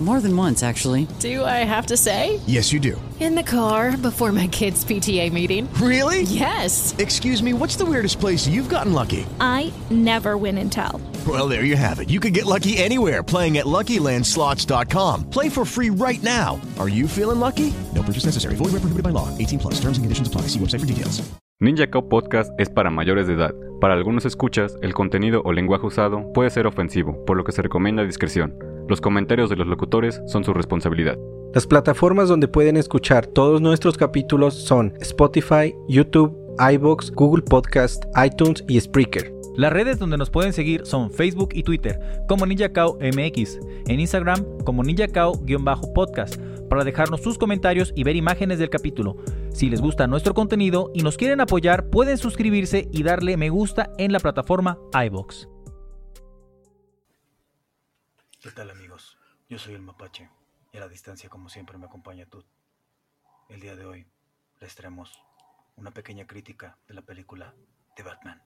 More than once, actually. Do I have to say? Yes, you do. In the car before my kids' PTA meeting. Really? Yes. Excuse me, what's the weirdest place you've gotten lucky? I never win and tell. Well, there you have it. You can get lucky anywhere playing at LuckyLandSlots.com. Play for free right now. Are you feeling lucky? No purchase necessary. Void where prohibited by law. 18 plus. Terms and conditions apply. See website for details. Ninja Cow Podcast es para mayores de edad. Para algunos escuchas, el contenido o lenguaje usado puede ser ofensivo, por lo que se recomienda discreción. Los comentarios de los locutores son su responsabilidad. Las plataformas donde pueden escuchar todos nuestros capítulos son Spotify, YouTube, iBox, Google Podcast, iTunes y Spreaker. Las redes donde nos pueden seguir son Facebook y Twitter como NinjaCao MX, en Instagram como NinjaCao-podcast para dejarnos sus comentarios y ver imágenes del capítulo. Si les gusta nuestro contenido y nos quieren apoyar, pueden suscribirse y darle me gusta en la plataforma iBox. ¿Qué tal amigos? Yo soy el Mapache y a la distancia como siempre me acompaña Tut. El día de hoy les traemos una pequeña crítica de la película de Batman.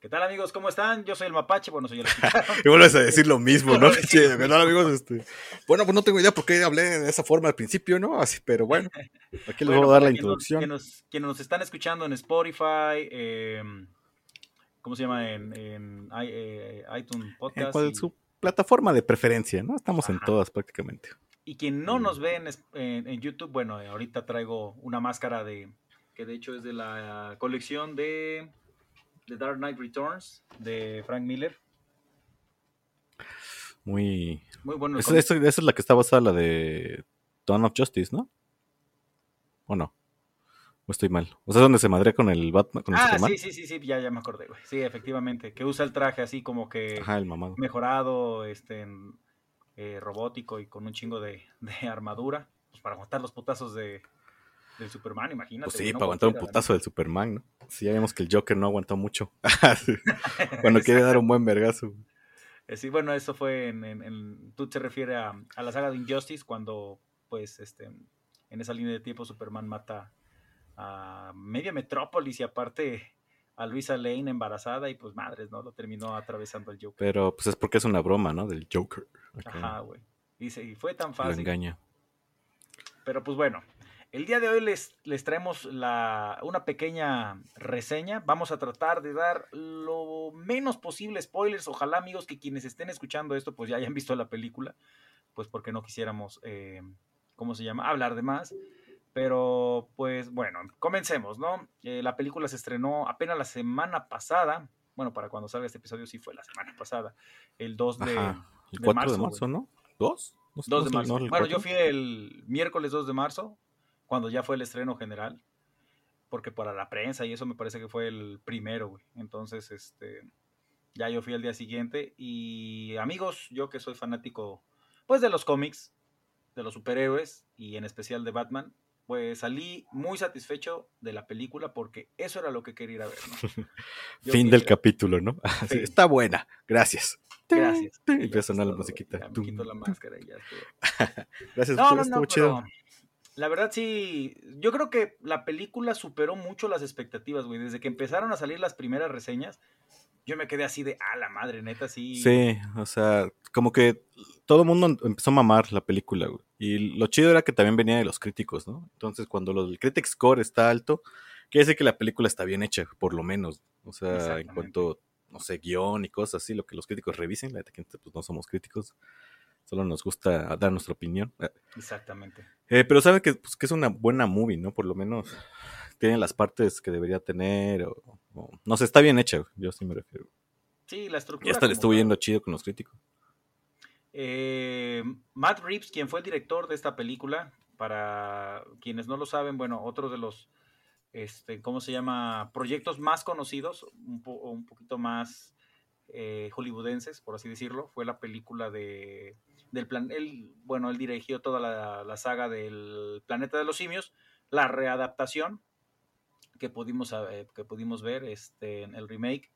¿Qué tal amigos? ¿Cómo están? Yo soy el Mapache, bueno, soy el Y vuelves a decir lo mismo, ¿no? ¿Qué tal amigos? Este, Bueno, pues no tengo idea por qué hablé de esa forma al principio, ¿no? Así, pero bueno, aquí les Bueno, voy a dar la introducción. Quienes nos, están escuchando en Spotify, eh, ¿cómo se llama? En, en eh, iTunes En Podcast. cual- y- plataforma de preferencia, ¿no? Estamos en todas prácticamente. Y quien no nos ve en, en- en YouTube, bueno, eh, ahorita traigo una máscara de que de hecho es de la colección de The Dark Knight Returns de Frank Miller. Muy... Muy bueno. esa es la que está basada la de Dawn of Justice, ¿no? ¿O no? ¿O estoy mal? O sea, donde se madre con el Batman, con el Ah, Superman. sí, sí, sí, sí, ya, ya me acordé, güey. Sí, efectivamente. Que usa el traje así como que Ajá, el mamado. mejorado, este, en, eh, robótico y con un chingo de, de armadura. Pues para aguantar los putazos de, del Superman, imagínate. Pues sí, no para aguantar un putazo del Superman, ¿no? Sí, ya vimos que el Joker no aguantó mucho. Cuando quiere dar un buen vergazo. Eh, Sí, bueno, eso fue en, en, en- tú te refieres a, a la saga de Injustice cuando, pues, este, en esa línea de tiempo Superman mata a media metrópolis y aparte a Luisa Lane embarazada y pues madres, ¿no? Lo terminó atravesando el Joker. Pero pues es porque es una broma, ¿no? Del Joker. Ajá, güey. Dice, y fue tan Lo fácil. engaña. Pero pues bueno, el día de hoy les, les traemos la, una pequeña reseña. Vamos a tratar de dar lo menos posible spoilers. Ojalá amigos que quienes estén escuchando esto pues ya hayan visto la película, pues porque no quisiéramos, eh, ¿cómo se llama? Hablar de más. Pero pues bueno, comencemos, ¿no? Eh, la película se estrenó apenas la semana pasada. Bueno, para cuando salga este episodio sí fue la semana pasada. El 2 de, Ajá. El de 4 marzo, de marzo. ¿no? ¿Dos? No sé, 2 no de marzo. ¿no? ¿El bueno, yo fui el miércoles 2 de marzo, cuando ya fue el estreno general, porque para la prensa y eso me parece que fue el primero, güey. Entonces, este, ya yo fui al día siguiente y amigos, yo que soy fanático, pues de los cómics, de los superhéroes y en especial de Batman, pues salí muy satisfecho de la película porque eso era lo que quería ir a ver, Fin del capítulo, ¿no? Sí. Está buena, gracias. Gracias. Empieza a sonar la musiquita. Ya me quito la máscara y ya estuvo. Gracias, No, no, estuvo no, chido. pero la verdad sí, yo creo que la película superó mucho las expectativas, güey. Desde que empezaron a salir las primeras reseñas, yo me quedé así de, ah, la madre, neta, sí. Sí, o sea, como que todo el mundo empezó a mamar la película, güey. Y lo chido era que también venía de los críticos, ¿no? Entonces, cuando lo- el critic score está alto, quiere decir que la película está bien hecha, por lo menos. O sea, en cuanto, no sé, guion y cosas así, lo que los críticos revisen, la neta que pues no somos críticos, solo nos gusta dar nuestra opinión. Eh, Exactamente. eh, pero saben que, pues, que es una buena movie, ¿no? Por lo menos tiene las partes que debería tener, o, no sé, está bien hecha, güey, yo sí me refiero. Sí, la estructura. Y hasta le estuvo yendo chido con los críticos. Eh, Matt Reeves, quien fue el director de esta película, para quienes no lo saben, bueno, otro de los, este, ¿cómo se llama? Proyectos más conocidos, un, po- un poquito más eh, hollywoodenses, por así decirlo, fue la película de, del plan, él, bueno, él dirigió toda la, la saga del Planeta de los Simios, la readaptación que pudimos, eh, que pudimos ver, este, en el remake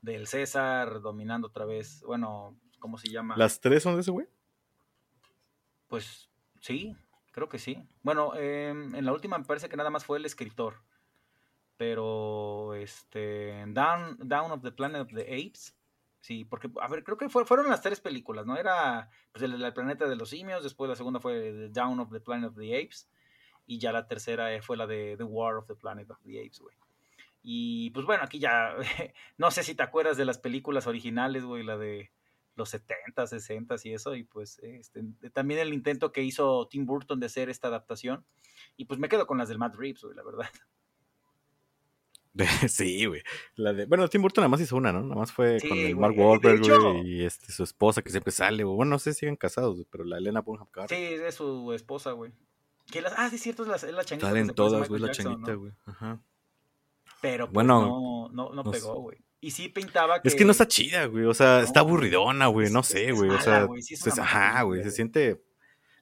del César dominando otra vez, bueno, ¿cómo se llama? ¿Las tres son de ese güey? Pues sí, creo que sí. Bueno, em, en la última me parece que nada más fue el escritor. pero este Down, Down of the Planet of the Apes, sí, porque, a ver, creo que fue, fueron las tres películas, ¿no? Era pues, el, el, planeta de los simios, después la segunda fue Down of the Planet of the Apes, y ya la tercera fue la de The War of the Planet of the Apes, güey. Y pues bueno, aquí ya, no sé si te acuerdas de las películas originales, güey, la de los 70, 60 y eso, y pues este, también el intento que hizo Tim Burton de hacer esta adaptación, y pues me quedo con las del Matt Reeves, güey, la verdad. Sí, güey. La de, bueno, Tim Burton nada más hizo una, ¿no? Nada más fue con el Mark Wahlberg, güey, y este, su esposa que siempre sale, güey. Bueno, no sé si siguen casados, pero la Elena Bonham Carter. Sí, es su esposa, güey. Que las, ah, sí, cierto, es la, es la changuita. Salen todas, güey, la changuita, güey. ¿no? Ajá. Pero pues, bueno, no, no, no, pegó, güey. Y sí pintaba que... Es que no está chida, güey. O sea, no, está aburridona, güey. No sé, güey. O sea, wey, sí pues, ajá, güey. Se siente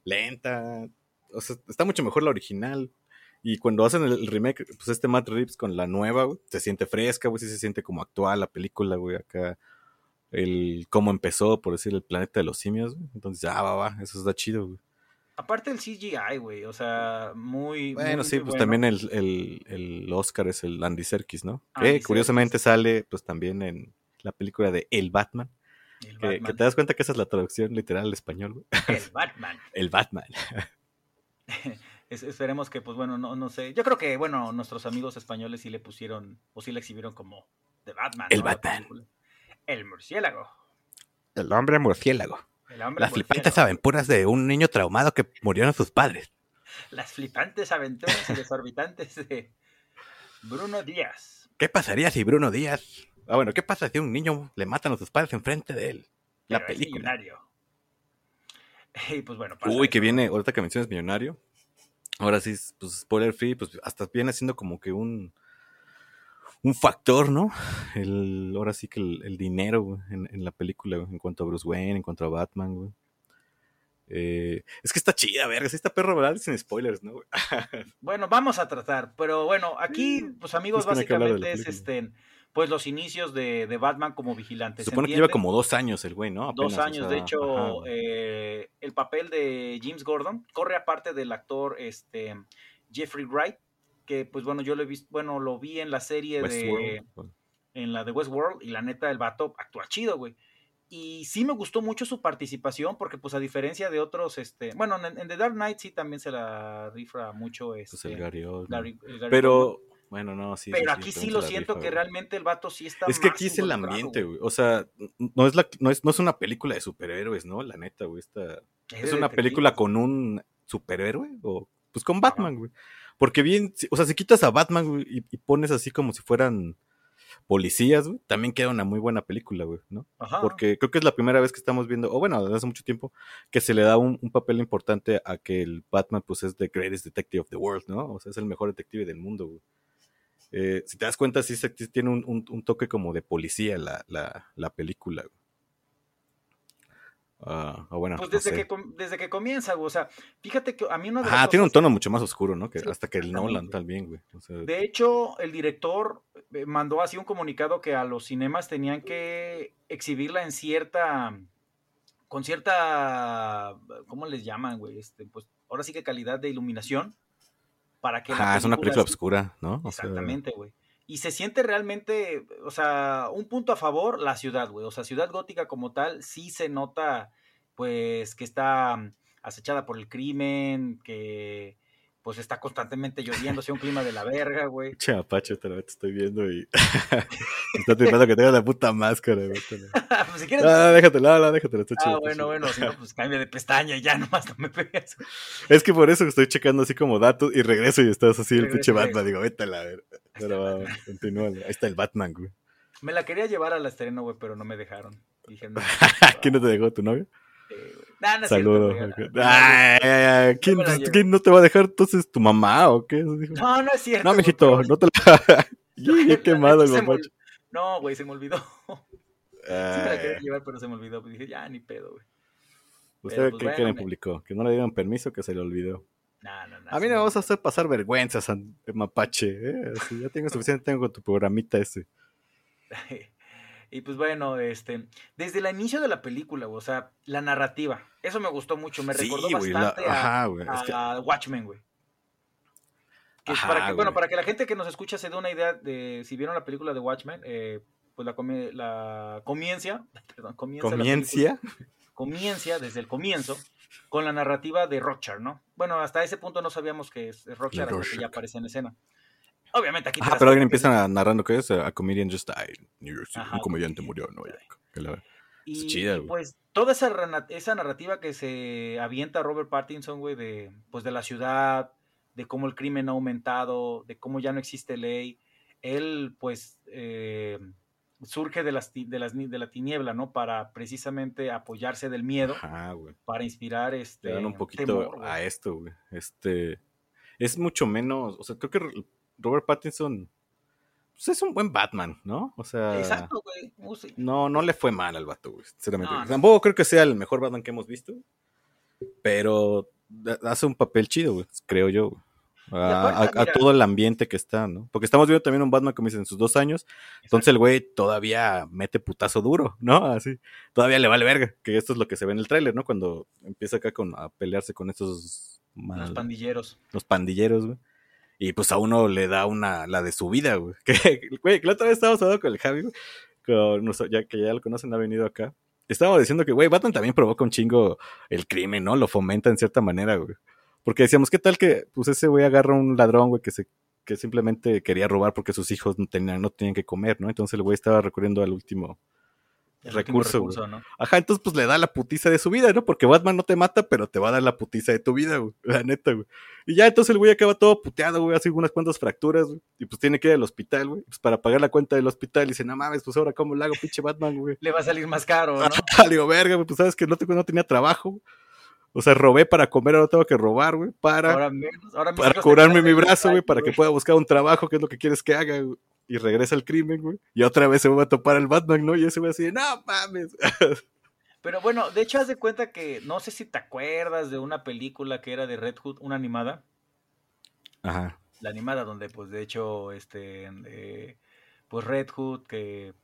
lenta. O sea, está mucho mejor la original. Y cuando hacen el remake, pues este Matt Reeves con la nueva, güey, se siente fresca, güey, sí se siente como actual la película, güey, acá el cómo empezó, por decir, el planeta de los simios, güey. Entonces, ah, va, va, eso está chido, güey. Aparte el CGI, güey, o sea, muy... Bueno, muy, sí, muy pues bueno. también el, el, el, Oscar es el Andy Serkis, ¿no? Andy que curiosamente sale, pues también en la película de El Batman. El Que, Batman. que te das cuenta que esa es la traducción literal al español, güey. El Batman. El Batman. Es- esperemos que, pues bueno, no, no sé. Yo creo que, bueno, nuestros amigos españoles sí le pusieron, o sí le exhibieron como The Batman. El Batman. El murciélago. El hombre murciélago. Las flipantes aventuras de un niño traumado que murieron sus padres. Las flipantes aventuras y desorbitantes de Bruno Díaz. ¿Qué pasaría si Bruno Díaz... Ah, bueno, ¿qué pasa si a un niño le matan a sus padres enfrente de él? La Pero es película. millonario. Y pues bueno, pasa Uy, que viene, ahorita que mencionas Millonario, ahora sí, pues spoiler free, pues hasta viene siendo como que un, un factor, ¿no? El, ahora sí que el, el dinero güey, en, en la película, güey, en cuanto a Bruce Wayne, en cuanto a Batman, güey. Eh, es que está chida, verga, está perro, ¿verdad? Sin spoilers, ¿no? güey? Bueno, vamos a tratar, pero bueno, aquí, pues amigos, Es que básicamente es este, pues los inicios de, de Batman como vigilante. Se ¿se supone que lleva como dos años el güey, ¿no? dos o años. sea, de hecho, eh, el papel de James Gordon corre aparte del actor este, Jeffrey Wright, que pues bueno, yo lo he visto, bueno, lo vi en la serie de Westworld. en la de Westworld y la neta el vato actúa chido, güey. Y sí me gustó mucho su participación porque pues a diferencia de otros, este, bueno, en, en The Dark Knight sí también se la rifra mucho Pues este. Gary- el Gary Oldman. Pero, bueno, no, sí. pero sí, aquí sí lo siento rifa, que güey. realmente el vato sí está Es que aquí es el ambiente, güey. O sea, no es, la, no, es, no es una película de superhéroes, ¿no? La neta, güey. Esta, Es es una película con un superhéroe o pues con Batman, güey. Porque bien, o sea, si quitas a Batman, güey, y, y pones así como si fueran policías, güey, también queda una muy buena película, güey, ¿no? Ajá. Porque creo que es la primera vez que estamos viendo, o bueno, desde hace mucho tiempo, que se le da un, un papel importante a que el Batman, pues, es the greatest detective of the world, ¿no? O sea, es el mejor detective del mundo, güey. Eh, si te das cuenta, sí, se- tiene un, un- un toque como de policía la, la, la película, güey. Ah, ah, bueno, Pues no desde, sé. que, desde que comienza, güey, o sea, fíjate que a mí una de las Ah, tiene un tono mucho más oscuro, ¿no? Que Sí, hasta que el. Nolan también, güey. O sea, De hecho, el director eh, mandó así un comunicado que a los cinemas tenían que exhibirla en cierta, con cierta, ¿cómo les llaman, güey? Este, pues ahora sí que calidad de iluminación para que ah, es una película oscura, ¿no? O Exactamente, güey. Y se siente realmente, o sea, un punto a favor, la ciudad, güey. O sea, Ciudad Gótica como tal, sí se nota, pues, que está mm, acechada por el crimen, que pues está constantemente lloviendo, sea un clima de la verga, güey. Vez te estoy viendo y está tratando que tengas la puta máscara, güey. pues si quieres. No, no, déjatela, está ah, chido, bueno, chido. bueno, si no, pues cambia de pestaña y ya nomás no me pegas. Es que por eso estoy checando así como datos y regreso y estás así el pinche. Batman. Digo, vete a la ver. Pero va, continúa. Ahí está el Batman, güey. Me la quería llevar al estreno, güey, pero no me dejaron. Dije, no. ¿Quién no te dejó tu novio? Güey. Nah, no es cierto, Saludos. Ah, ¿Quién, no te va a dejar entonces tu mamá o qué? No, no es cierto. No, mijito, no te la. La quemado el mapache. No, güey, se me olvidó. Sí me la quería llevar, pero se me olvidó. Pues dije, ya, ni pedo, güey. ¿Usted pues, qué, bueno, me- publicó? Que no le dieron permiso, que se le olvidó. Nah, nah, nah, A mí no me vas a hacer pasar vergüenza, San Mapache. ¿eh? Así, ya tengo suficiente tengo con tu programita ese. Y pues bueno, este, desde el inicio de la película, o sea, la narrativa, eso me gustó mucho, me Sí, recordó la- bastante a, que- Watchmen, güey. Para que, bueno, para que la gente que nos escucha se dé una idea de si vieron la película de Watchmen, eh, pues la, come- la comiencia, perdón, comienza Comiencia. desde el comienzo con la narrativa de Rothschild, ¿no? Bueno, hasta ese punto no sabíamos que es hasta que ya aparece en escena. Obviamente aquí Ah, pero alguien empieza narrando que es a comedian just died. New York City. Ajá, un comediante comedian murió en Nueva. York. Que la- Y, Es chida, y, pues toda esa, esa narrativa que se avienta Robert Pattinson, güey, de, pues de la ciudad, de cómo el crimen ha aumentado, de cómo ya no existe ley, él pues eh, surge de, las, de, las, de la tiniebla, ¿no? Para precisamente apoyarse del miedo, Ajá, güey. para inspirar este... Le dan un poquito temor, a esto, güey. Este. Es mucho menos. O sea, creo que Robert Pattinson. Pues es un buen Batman, ¿no? O sea. Exacto, güey. Uh. No, no le fue mal al vato, güey. Sinceramente. No, no. Tampoco creo que sea el mejor Batman que hemos visto. Pero hace un papel chido, güey. Creo yo. güey. A, todo el ambiente que está, ¿no? Porque estamos viendo también un Batman, como dicen, en sus dos años. Entonces el güey todavía mete putazo duro, ¿no? Así. Todavía le vale verga. Que esto es lo que se ve en el tráiler, ¿no? Cuando empieza acá con, a pelearse con estos Los mal- pandilleros. los pandilleros, güey. Y pues a uno le da una, la de su vida, güey. Que, güey, que la otra vez estábamos hablando con el Javi, güey, que ya lo conocen, ha venido acá. Estábamos diciendo que, güey, Batman también provoca un chingo el crimen, ¿no? Lo fomenta en cierta manera, güey. Porque decíamos, ¿qué tal que, pues ese güey agarra un ladrón, güey, que se que simplemente quería robar porque sus hijos no tenían, no tenían que comer, ¿no? Entonces el güey estaba recurriendo al último El recurso, güey. recurso, ¿no? Ajá, entonces pues le da la putiza de su vida, ¿no? Porque Batman no te mata, pero te va a dar la putiza de tu vida, güey. La neta, güey. Y ya entonces el güey acaba todo puteado, güey, hace unas cuantas fracturas, güey. Y pues tiene que ir al hospital, güey. Pues para pagar la cuenta del hospital. Y dice, no mames, pues ahora cómo le hago, pinche Batman, güey. Le va a salir más caro, ¿no? Ah, digo, verga, güey, pues sabes que no, te- no tenía trabajo. O sea, robé para comer, ahora tengo que robar, güey, para, Ahora menos, ahora mis para curarme mi brazo, güey, para que pueda buscar un trabajo, que es lo que quieres que haga, güey. Y regresa al crimen, güey. Y otra vez se va a topar el Batman, ¿no? Y ese güey así, de, no mames. Pero bueno, de hecho, haz de cuenta que no sé si te acuerdas de una película que era de Red Hood, una animada. Ajá. La animada donde, pues, de hecho, este, eh, pues Red Hood, que...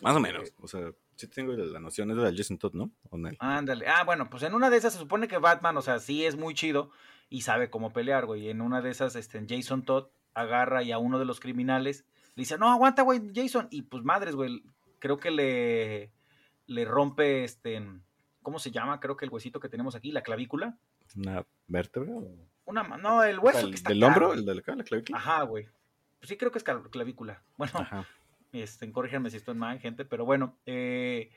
Más o eh, menos. O sea, sí tengo la noción, es de la Jason Todd, ¿no? ¿O no? Ándale. Ah, bueno, pues en una de esas se supone que Batman, o sea, sí es muy chido y sabe cómo pelear, güey. Y en una de esas, este, Jason Todd agarra y a uno de los criminales le dice, no, aguanta, güey, Jason. Y pues madres, güey, creo que le, le rompe, este, ¿cómo se llama? Creo que el huesito que tenemos aquí, la clavícula. ¿Una vértebra? Una, no, el hueso ¿El que está ¿Del acá, hombro? ¿El de acá, la clavícula? Ajá, güey. Pues sí, creo que es clavícula. Bueno, Ajá. este, corríjanme si estoy mal, gente, pero bueno, eh,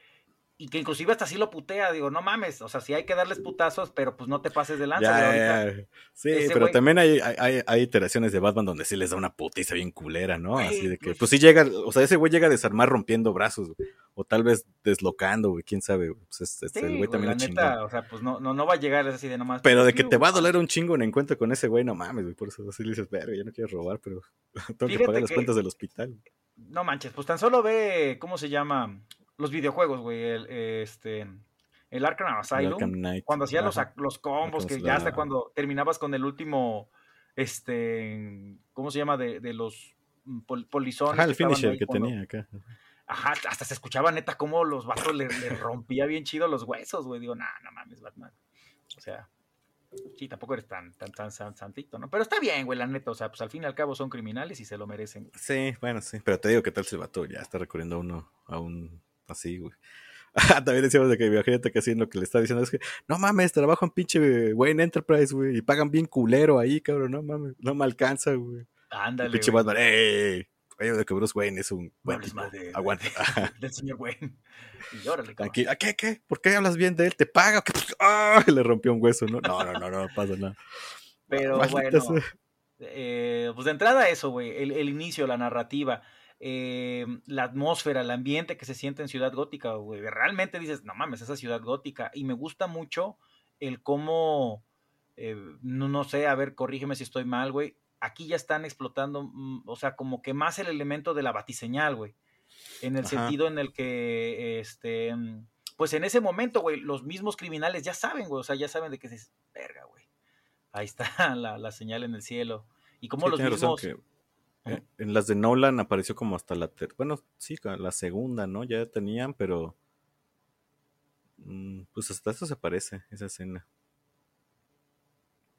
y que inclusive hasta así lo putea, digo, no mames, o sea, sí hay que darles putazos, pero pues no te pases de lanza, Ya, ahorita. ya. Sí, pero güey- también hay, hay- hay, iteraciones de Batman donde sí les da una putiza bien culera, ¿no? Güey, Así de que, pues- pues sí llega, o sea, ese güey llega a desarmar rompiendo brazos, güey, o tal vez deslocando, güey, quién sabe. Pues es- es- Sí, el güey también la es neta, o sea, pues no, no, no va a llegar así de nomás. Pero de que te va a doler un chingo un encuentro con ese güey, no mames, güey, por eso así le dices, verga, ya no quiero robar, pero tengo que Fíjate pagar las que- cuentas del hospital. No manches, pues tan solo ve, ¿cómo se llama? Los videojuegos, güey, el, este, el Arkham Asylum. Arkham Knight, Cuando hacían los, combos, que ya hasta cuando terminabas con el último, este, ¿cómo se llama? De, de los mm, pol- polizones. Ajá, el que finisher que cuando- tenía acá. Ajá, hasta se escuchaba neta cómo los vatos le, le rompía bien chido los huesos, güey. Digo, nah, no mames, Batman. O sea, sí, tampoco eres tan, tan, tan, tan santito, ¿no? Pero está bien, güey, la neta. O sea, pues al fin y al cabo son criminales y se lo merecen. güey. Sí, bueno, sí. Pero te digo, ¿qué tal si el vato ya está recurriendo a uno, a un así, güey? También decíamos de que imagínate que así lo que le está diciendo es que, no mames, trabajo en pinche Wayne Enterprise, güey, y pagan bien culero ahí, cabrón, no mames, no me alcanza, güey. Ándale, pinche güey. Batman, ¡ey! Oye, de que Bruce Wayne es un No buen tipo, mal de- aguanta. del- señor Wayne. Y órale. Tranquilo, ¿a qué, qué? ¿Por qué hablas bien de él? ¿Te paga? ¡Ah! Le rompió un hueso, ¿no? No, no, no, no, no pasa nada. Pero Maldita bueno, eh, pues de entrada eso, güey, el, el inicio, la narrativa, eh, la atmósfera, el ambiente que se siente en Ciudad Gótica, güey, realmente dices, no mames, esa Ciudad Gótica, y me gusta mucho el cómo, eh, no, no sé, a ver, corrígeme si estoy mal, güey, aquí ya están explotando, mm, o sea, como que más el elemento de la batiseñal, güey, en el Ajá. sentido en el que, este, mm, pues en ese momento, güey, los mismos criminales ya saben, güey, o sea, ya saben de que es verga, güey. Ahí está la, la señal en el cielo. Y como Sí, los mismos. que, eh, en las de Nolan apareció como hasta la ter- bueno, sí, la segunda, ¿no? Ya tenían, pero mm, pues hasta eso se parece esa escena.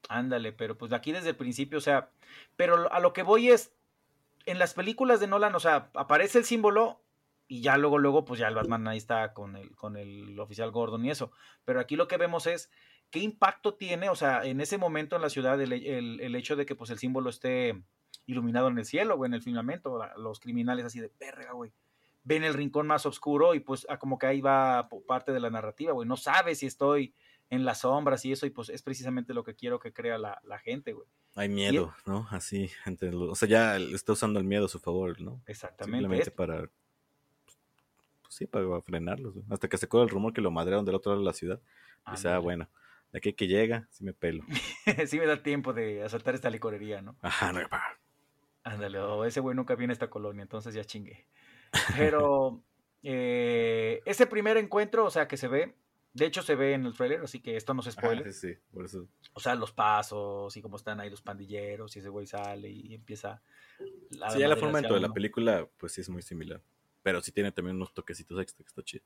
Ándale, pero pues aquí desde el principio, o sea, pero a lo que voy es, en las películas de Nolan, o sea, aparece el símbolo y ya luego, luego, pues ya el Batman ahí está con el, con el oficial Gordon y eso. Pero aquí lo que vemos es qué impacto tiene, o sea, en ese momento en la ciudad el, el, hecho de que pues el símbolo esté iluminado en el cielo, o en el firmamento, los criminales así de perra, güey. Ven el rincón más oscuro y pues ah, como que ahí va parte de la narrativa, güey. No sabe si estoy en las sombras y eso, y pues es precisamente lo que quiero que crea la, gente, güey. Hay miedo, ¿no? Así, entre o sea, ya está usando el miedo a su favor, ¿no? Exactamente. Simplemente para, pues, sí, para frenarlos, hasta que se corre el rumor que lo madrearon del otro lado de la ciudad. Y dice, ah, bueno, de aquí que llega, sí me pelo. sí me da tiempo de asaltar esta licorería, ¿no? Ajá, no, Ándale, o ese güey nunca viene a esta colonia, entonces ya chingue. Pero eh, ese primer encuentro, o sea, que se ve, de hecho, se ve en el trailer, así que esto no se spoiler. sí, por eso. O sea, los pasos y cómo están ahí los pandilleros y ese güey sale y empieza. La sí, ya la forma de la película, pues sí es muy similar. Pero sí tiene también unos toquecitos extra que está chido.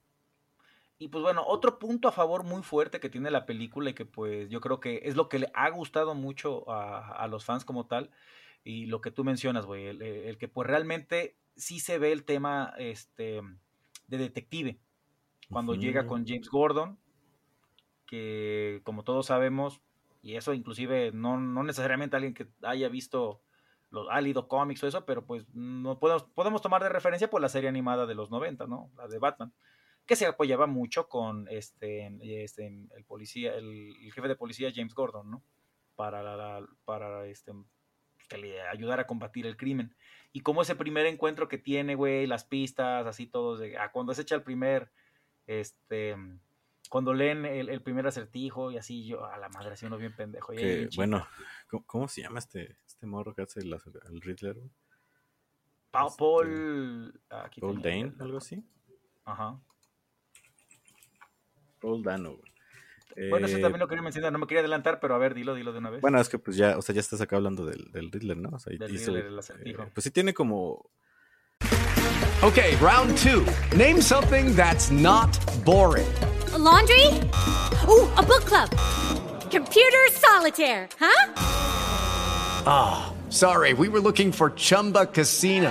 Y pues bueno, otro punto a favor muy fuerte que tiene la película y que pues yo creo que es lo que le ha gustado mucho a, los fans como tal. Y lo que tú mencionas, güey, el, el, que pues realmente sí se ve el tema este, de detective cuando llega con James Gordon, que como todos sabemos, y eso inclusive no, no necesariamente alguien que haya visto los ha leído cómics o eso, pero pues no podemos, podemos tomar de referencia por pues, la serie animada de los 90, ¿no? La de Batman, que se apoyaba mucho con este, este el policía, el, jefe de policía James Gordon, ¿no? Para, para este, que le ayudara a combatir el crimen. Y como ese primer encuentro que tiene, güey, las pistas, así todos, de, ah, cuando se echa el primer este, cuando leen el, primer acertijo y así, yo a la madre, así uno bien pendejo. bueno, ¿cómo, se llama este, este morro que hace el, Riddler? Paul. Este, Paul Dane, algo así. Ajá. Paul Dano, Bueno, eso también lo quería mencionar, no me quería adelantar, pero a ver, dilo, dilo de una vez. Bueno, es que pues ya, o sea, ya estás acá hablando del, del Riddler, ¿no? O sea, del Riddler, el acertijo. pues sí tiene como Okay, round two. Name something that's not boring. A laundry? Ooh, a book club. Computer solitaire, huh? Ah, oh, sorry, we were looking for Chumba Casino.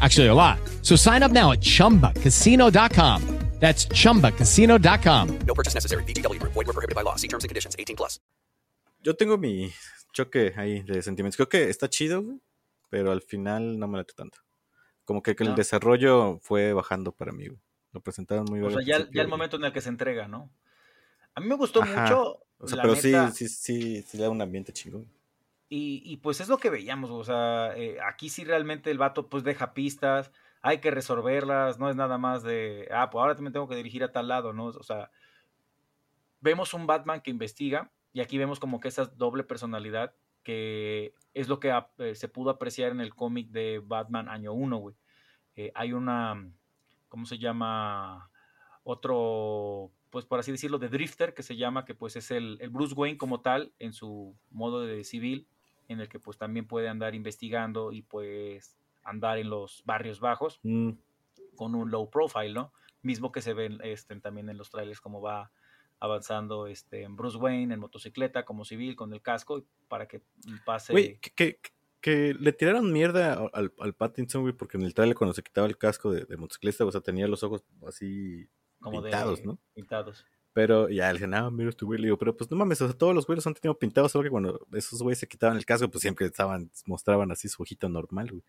Actually, a lot. So sign up now at chumbacasino.com. That's chumbacasino.com. No purchase necessary. BGW. Void were prohibited by law. See terms and conditions 18 plus. Yo tengo mi choque ahí de sentimientos. Creo que está chido, pero al final no me late tanto. Como que, que no. el desarrollo fue bajando para mí. Lo presentaron muy bien. O sea, ya, ya, el momento en el que se entrega, ¿no? A mí me gustó Ajá. mucho. O sea, pero neta, sí, sí, sí, sí, le da un ambiente chingón. Y, pues es lo que veíamos, o sea, eh, aquí sí realmente el vato pues deja pistas, hay que resolverlas, no es nada más de, ah, pues ahora también tengo que dirigir a tal lado, ¿no? O sea, vemos un Batman que investiga y aquí vemos como que esa doble personalidad que es lo que eh, se pudo apreciar en el cómic de Batman año 1, güey. Eh, hay una, ¿cómo se llama? Otro, pues por así decirlo, de Drifter, que se llama, que pues es el Bruce Wayne como tal, en su modo de civil, en el que pues también puede andar investigando y pues andar en los barrios bajos mm. con un low profile, ¿no? Mismo que se ven este, también en los trailers como va avanzando este, en Bruce Wayne en motocicleta como civil con el casco para que pase... Que, que, le tiraron mierda al, al Pattinson, güey, porque en el trailer cuando se quitaba el casco de, motocicleta, o sea, tenía los ojos así como pintados, ¿no? Pintados. Pero ya le dije, ah, mira este güey. Le digo, pero pues no mames, o sea, todos los güeyes han tenido pintados, solo que cuando esos güeyes se quitaban el casco, pues siempre estaban, mostraban así su ojito normal, güey.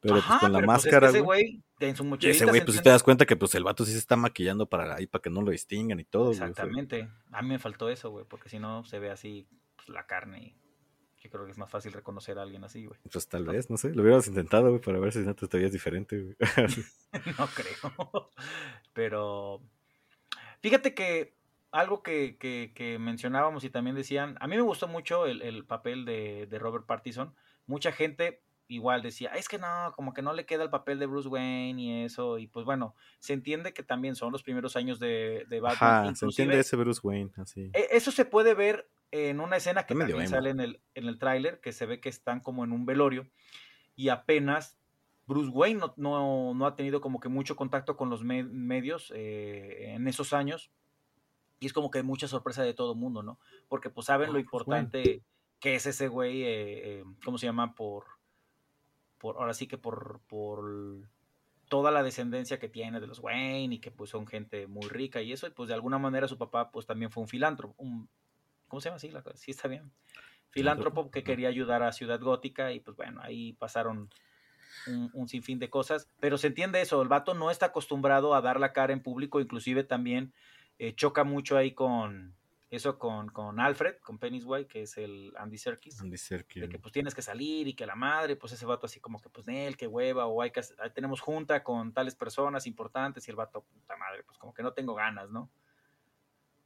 Pero pues con la pues, máscara. ese güey, en su ese güey, pues si te das cuenta que pues el vato sí se está maquillando para ahí, para que no lo distingan y todo. Exactamente. a mí me faltó eso, güey, porque si no se ve así pues, la carne. Yo creo que es más fácil reconocer a alguien así, güey. Pues tal vez, no sé. Lo hubiéramos intentado, güey, para ver si no te veías diferente, güey. no creo. Pero fíjate que algo que, que, que, mencionábamos y también decían, a mí me gustó mucho el, el papel de, de, Robert Partison. Mucha gente igual decía, es que no, como que no le queda el papel de Bruce Wayne y eso. Y pues bueno, se entiende que también son los primeros años de, de Batman. Ajá, se entiende ese Bruce Wayne, así. E, eso se puede ver en una escena que también sale en el, en el tráiler, que se ve que están como en un velorio y apenas Bruce Wayne no, no, no ha tenido como que mucho contacto con los me medios eh, en esos años y es como que mucha sorpresa de todo el mundo, ¿no? Porque pues saben lo importante que es ese güey, eh, eh, ¿cómo se llama? Por, por, ahora sí que por, por toda la descendencia que tiene de los Wayne y que pues son gente muy rica y eso, y pues de alguna manera su papá pues también fue un filántropo, un, ¿cómo se llama así? Sí está bien. Filántropo que quería ayudar a Ciudad Gótica y pues bueno, ahí pasaron un, un, sinfín de cosas, pero se entiende eso, el vato no está acostumbrado a dar la cara en público, inclusive también eh, choca mucho ahí con eso con, con Alfred, con Pennywise, que es el Andy Serkis. Andy Serkis. De que pues tienes que salir y que la madre, pues ese vato así como que pues él, que hueva, o hay que, ahí tenemos junta con tales personas importantes y el vato, puta madre, pues como que no tengo ganas, ¿no?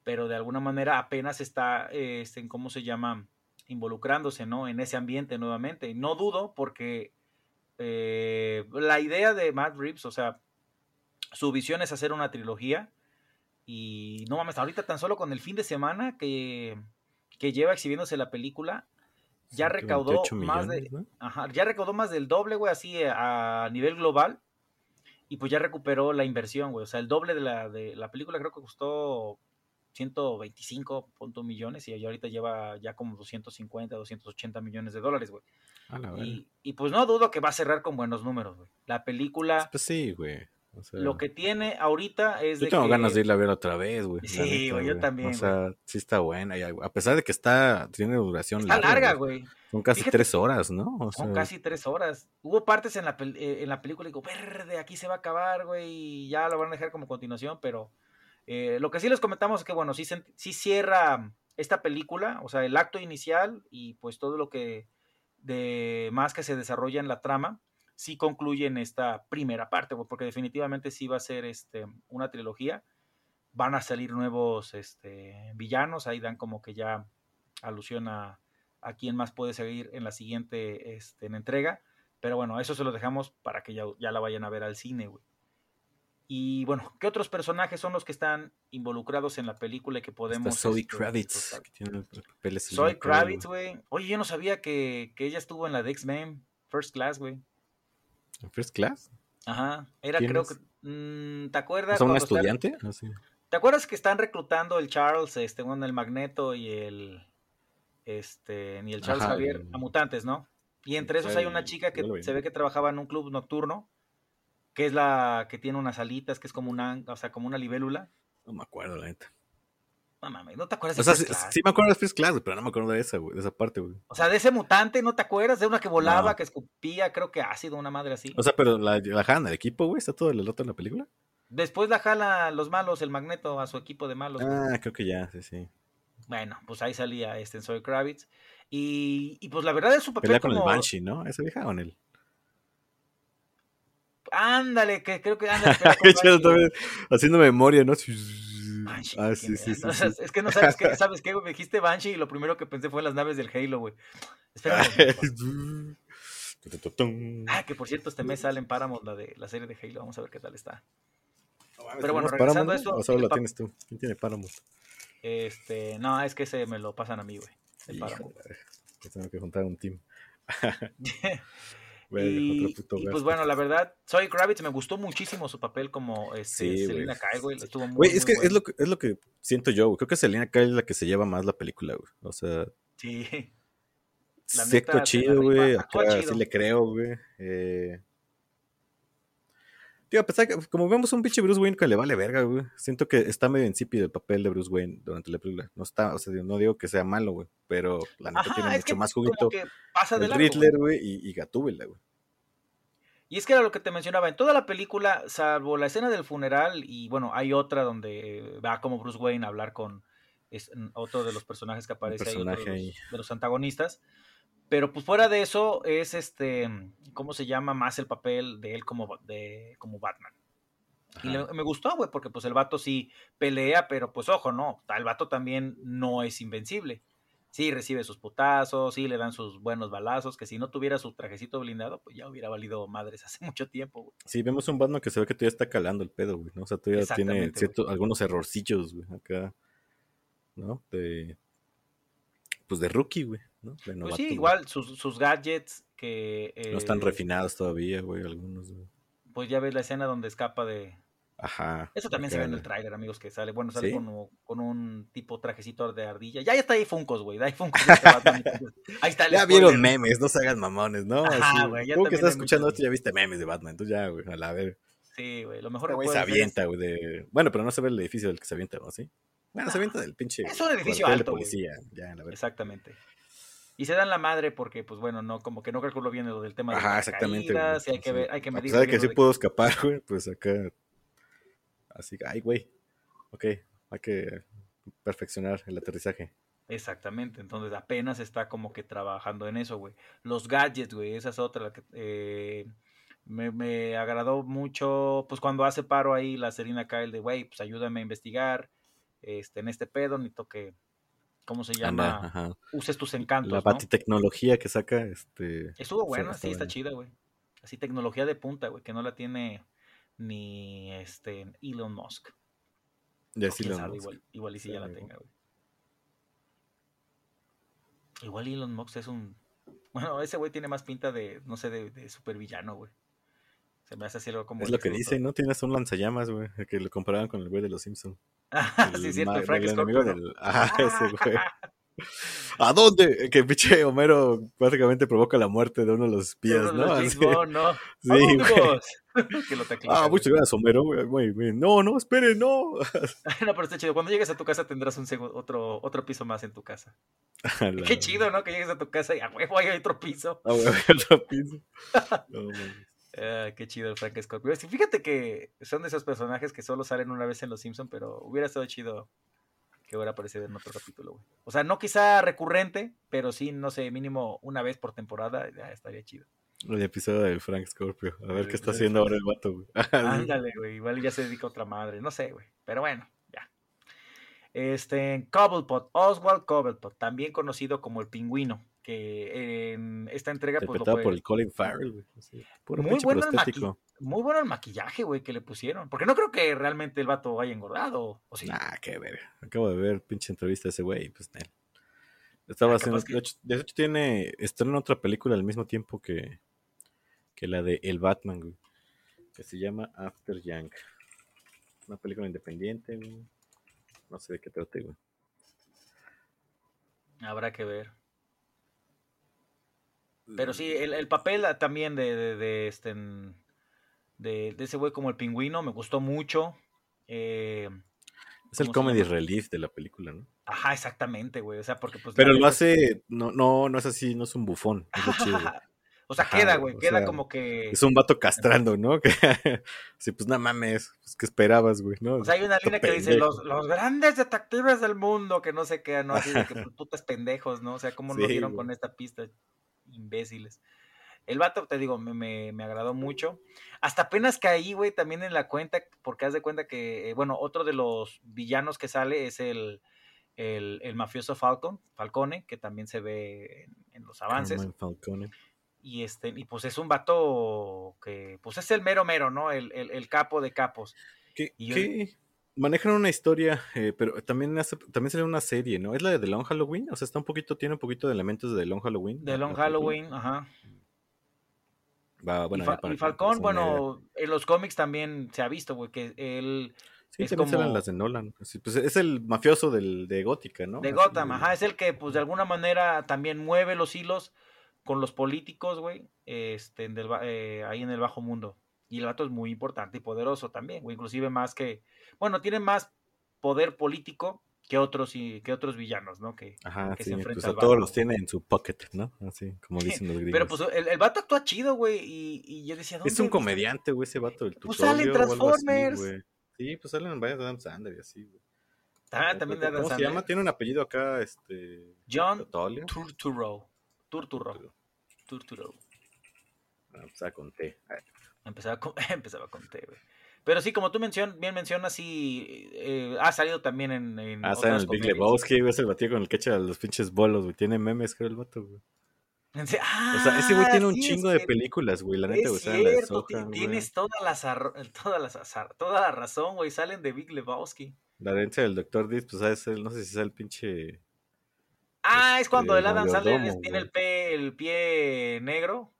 Pero de alguna manera apenas está, este, en cómo se llama, involucrándose, ¿no? En ese ambiente nuevamente. No dudo porque eh, la idea de Matt Reeves, o sea, su visión es hacer una trilogía y no mames, ahorita tan solo con el fin de semana que, que lleva exhibiéndose la película, ya recaudó más de. ¿no? Ajá, ya recaudó más del doble, güey, así a nivel global. Y pues ya recuperó la inversión, güey. O sea, el doble de la, de la película creo que costó 125 millones y ahorita lleva ya como 250, 280 millones de dólares, güey. Y, y, pues no dudo que va a cerrar con buenos números, güey. La película. Pues sí, güey. O sea, lo que tiene ahorita es yo de tengo que... ganas de irla a ver otra vez, güey. Sí, güey, yo también. O sea, sí está buena. Y a pesar de que está, tiene duración está larga, güey. Son casi Fíjate, tres horas, ¿no? O son sea, casi tres horas. Hubo partes en la, pel- eh, en la película y digo, verde, aquí se va a acabar, güey, y ya lo van a dejar como continuación, pero eh, lo que sí les comentamos es que, bueno, sí, sí cierra esta película, o sea, el acto inicial y pues todo lo que de más que se desarrolla en la trama, sí concluye en esta primera parte, porque definitivamente sí va a ser este, una trilogía. Van a salir nuevos este, villanos, ahí dan como que ya alusión a, a quién más puede seguir en la siguiente este, en entrega. Pero bueno, eso se lo dejamos para que ya, ya la vayan a ver al cine, güey. Y bueno, ¿qué otros personajes son los que están involucrados en la película y que está podemos... Zoe este, Kravitz, que tiene Zoe Kravitz, güey. Oye, yo no sabía que, que ella estuvo en la de X-Men First Class, güey. ¿En First Class? Ajá, era ¿Quién creo es? que... mm, ¿Te ¿O acuerdas? sea, una están- estudiante? Ah, sí. ¿Te acuerdas que están reclutando el Charles, este, bueno, el Magneto y el, este, y el Charles Ajá, Javier el- a mutantes, ¿no? Y entre esos hay una chica que se ve que trabajaba en un club nocturno, que es la que tiene unas alitas, que es como una, o sea, como una libélula. No me acuerdo, la neta. No mames, ¿no te acuerdas de O sea, First sí, Class? sí me acuerdo de First Class, pero no me acuerdo de esa, güey, de esa parte, güey. O sea, de ese mutante, ¿no te acuerdas? De una que volaba, No. que escupía, creo que ácido, una madre así. O sea, pero la, la jalan al equipo, güey, está todo el otro en la película. Después la jala los malos, el Magneto, a su equipo de malos. güey. Ah, creo que ya, sí, sí. Bueno, pues ahí salía este Zoe Kravitz. Y, y pues la verdad es su papel Pelea con el. Banshee, ¿no? ¿Esa vieja o en él? Ándale, que creo que con Yo también haciendo memoria, ¿no? Banshee, Ah, ¿quién sí, sí, sí. No, sí. Es que no sabes qué, ¿sabes qué? güey? Me dijiste Banshee y lo primero que pensé fue en las naves del Halo, güey. Espérame. ah, que por cierto, este mes sale en Paramount la, de, la serie de Halo. Vamos a ver qué tal está. Pero bueno, ¿Tenemos regresando a Paramount, eso, ¿O solo la tienes tú? ¿Quién tiene Paramount? Este, no, es que ese me lo pasan a mí, güey. El Paramount. que tengo que juntar un team. y, Güey, otro puto y, gasto. pues bueno, la verdad, Zoe Kravitz me gustó muchísimo su papel como este, Sí, Selena. Kyle, güey. Estuvo muy, es que bueno. es, lo que es lo que siento yo, güey. Creo que Selena Kyle es la que se lleva más la película, güey. O sea, Sí. La sí actúa neta, se la chido, güey. Acá sí le creo, güey. Eh... Tío, a pesar que, como vemos un pinche Bruce Wayne que le vale verga, güey. Siento que está medio insípido el papel de Bruce Wayne durante la película. No está, o sea, no digo que sea malo, güey. Pero la neta Ajá, tiene mucho que más juguito. que pasa de el. Riddler, güey, y, y Gatúbela, güey. Y es que era lo que te mencionaba, en toda la película, salvo la escena del funeral, y bueno, hay otra donde va como Bruce Wayne a hablar con es- otro de los personajes que aparece ahí, otro personaje de, los, ahí. de los antagonistas, Pero pues fuera de eso es este, ¿cómo se llama más el papel de él como, de, como Batman? Y le- me gustó, güey, porque pues el vato sí pelea, pero pues ojo, no, el vato también no es invencible. Sí, recibe sus putazos, sí le dan sus buenos balazos, que si no tuviera su trajecito blindado, pues ya hubiera valido madres hace mucho tiempo, güey. Sí, vemos un Batman que se ve que todavía está calando el pedo, güey, ¿no? O sea, todavía tiene cierto, algunos errorcillos, güey, acá, ¿no? De, pues de rookie, güey, ¿no? De Pues sí, igual sus, sus gadgets que... No están eh, refinados todavía, güey, algunos, güey. Pues ya ves la escena donde escapa de... Ajá. Eso también se ve en el tráiler, amigos, que sale, bueno, sale ¿Sí? con, con un tipo trajecito de ardilla. Ya, ya está ahí Funkos, güey, hay Funkos Ahí está el Ya spoiler. vieron memes, no se hagan mamones, ¿no? Ajá, güey, Tú que estás escuchando esto ya viste memes de Batman, entonces ya, güey, a la ver. Sí, güey, lo mejor Este que güey se avienta, güey, de... Bueno, pero no se ve el edificio del que se avienta, ¿no? ¿Sí? Bueno, se avienta del pinche... Es un edificio alto, güey. policía, ya, la. Exactamente. Y se dan la madre porque, pues bueno, no, como que no calculó bien lo del tema de Ajá, las exactamente. caídas, y hay que ver, hay que medir bien que sí de- pudo escapar, güey, pues acá... Así, ay, güey. Ok, hay que perfeccionar el aterrizaje. Exactamente, entonces apenas está como que trabajando en eso, güey. Los gadgets, güey, esa es otra que eh, me, me agradó mucho, pues cuando hace paro ahí la Serena Kyle de, güey, pues ayúdame a investigar este, en este pedo, necesito que, ¿cómo se llama? Ajá. Uses tus encantos, La ¿no? batitecnología que saca, este... Estuvo buena, sí, está chida, güey. Así tecnología de punta, güey, que no la tiene ni este Elon Musk. Ya sí sabe, Musk. igual, igual y si Sí, ya la tenga, güey. Igual Elon Musk es un... Bueno, ese güey tiene más pinta de, no sé, de, de supervillano, güey. Se me hace así algo como... Es lo que Luthor. dice, ¿no? Tienes un lanzallamas, güey, que lo comparaban con el güey de los Simpsons. Ah, sí, cierto, el Frank el Scorpio, enemigo ¿no? del... Ajá, ese güey. ¿A dónde? Que pinche Homero básicamente provoca la muerte de uno de los espías, Los ¿no? James Así. Bond, ¿no? Sí, ¿A que lo taclea, Ah, muchas gracias, Homero, güey. Muy bien. No, no, espere, no. No, pero está chido. Cuando llegues a tu casa tendrás un otro, otro piso más en tu casa. Qué chido, ¿no? Que llegues a tu casa y a huevo hay otro piso. Ah, güey, otro piso. No. Ah, qué chido el Frank Scorpio. Sí, Fíjate que son de esos personajes que solo salen una vez en Los Simpsons, pero hubiera estado chido que hubiera aparecido en otro capítulo, güey. O sea, no quizá recurrente, pero sí, no sé, mínimo una vez por temporada, ya estaría chido. El episodio de Frank Scorpio. A ver El qué está haciendo ahora el vato, güey. Ándale, güey. Igual ya se dedica a otra madre. No sé, güey. Pero bueno, ya. Este, Cobblepot, Oswald Cobblepot, también conocido como el pingüino, que en esta entrega pues, lo por el Colin Farrell, güey. Puro muy bueno, maqui- muy bueno el maquillaje, güey, que le pusieron. Porque no creo que realmente el vato haya engordado. ¿o sí? Ah, qué verga. Acabo de ver pinche entrevista de ese güey, pues él. Estaba Ah, haciendo. que- De, hecho, tiene. Estrena otra película al mismo tiempo que. Que la de El Batman, güey. Que se llama After Young. Una película independiente, güey. No sé de qué trate, güey. Habrá que ver. Pero sí, el, el papel ah, también de, de, de este de, de ese güey como el pingüino me gustó mucho. Eh, Es el ¿cómo se comedy relief de la película, ¿no? Ajá, exactamente, güey. O sea, porque pues. Pero lo hace. No, no, no es así, no es un bufón. Es lo chido, güey. O sea, Ajá, queda, güey. Queda sea, como que. Es un vato castrando, ¿no? Sí, pues no mames, pues ¿qué esperabas, güey? ¿no? O sea, hay una línea que dice los, los grandes detectives del mundo, que no sé qué, ¿no? Así de que pues, putas pendejos, ¿no? O sea, ¿cómo nos Sí, dieron güey. con esta pista? Imbéciles. El vato, te digo, me, me, me agradó mucho. Hasta apenas caí, güey, también en la cuenta, porque haz de cuenta que, eh, bueno, otro de los villanos que sale es el, el, el mafioso Falcon, Falcone, que también se ve en, en los avances. Falcone. Y este, y pues es un vato que, pues es el mero mero, ¿no? El, el, el capo de capos. Que, Y yo- que manejan una historia, eh, pero también hace, también sale una serie, ¿no? ¿Es la de The Long Halloween? O sea, está un poquito, tiene un poquito de elementos de The Long Halloween. La- Long. Halloween, ajá. Va, bueno, y, Fa- Falcón, bueno, en los cómics también se ha visto, güey, que él Sí, es también salen como- las de Nolan. Pues es el mafioso del, de Gótica, ¿no? de Gotham, ajá, es el que, pues, de alguna manera también mueve los hilos con los políticos, güey, este, del eh, ahí en el bajo mundo. Y el vato es muy importante y poderoso también, güey, inclusive más que, bueno, tiene más poder político que otros y que otros villanos, ¿no? Que, Ajá, que sí, se enfrenta pues a todos los tiene en su pocket, ¿no? Así, como dicen los gringos. Pero pues el, el vato actúa chido, güey, y, y yo decía, es ¿dónde un he visto? comediante, güey, ese vato del Pues sale en así, Transformers. Sí, pues salen en varias Adam Sandler y así, güey. Ah, también de Adam ¿Cómo se llama? Tiene un apellido acá, este... John Turturro. Turturro. Turturro. Ah, Empezaba con T. Empezaba con, empezaba con T, güey. Pero sí, como tú mencion, bien mencionas, sí, eh, ha salido también en, en Ah, otras el Big. Lebowski, güey, es el batido con el que echa los pinches bolos, güey. Tiene memes, creo, el vato, güey. En Ah, O sea, ese güey tiene un sí, es chingo de películas, güey. La neta, güey, salen la de cierto, ti- Sohan, güey. tienes toda la, zar- toda, la zar- toda la razón, güey. Salen de Big Lebowski. La herencia del Dr. Deep, pues, ¿sabes? El- No sé si es el pinche... Ah, es cuando el Este, Adam Sandler tiene el, pe- el pie negro.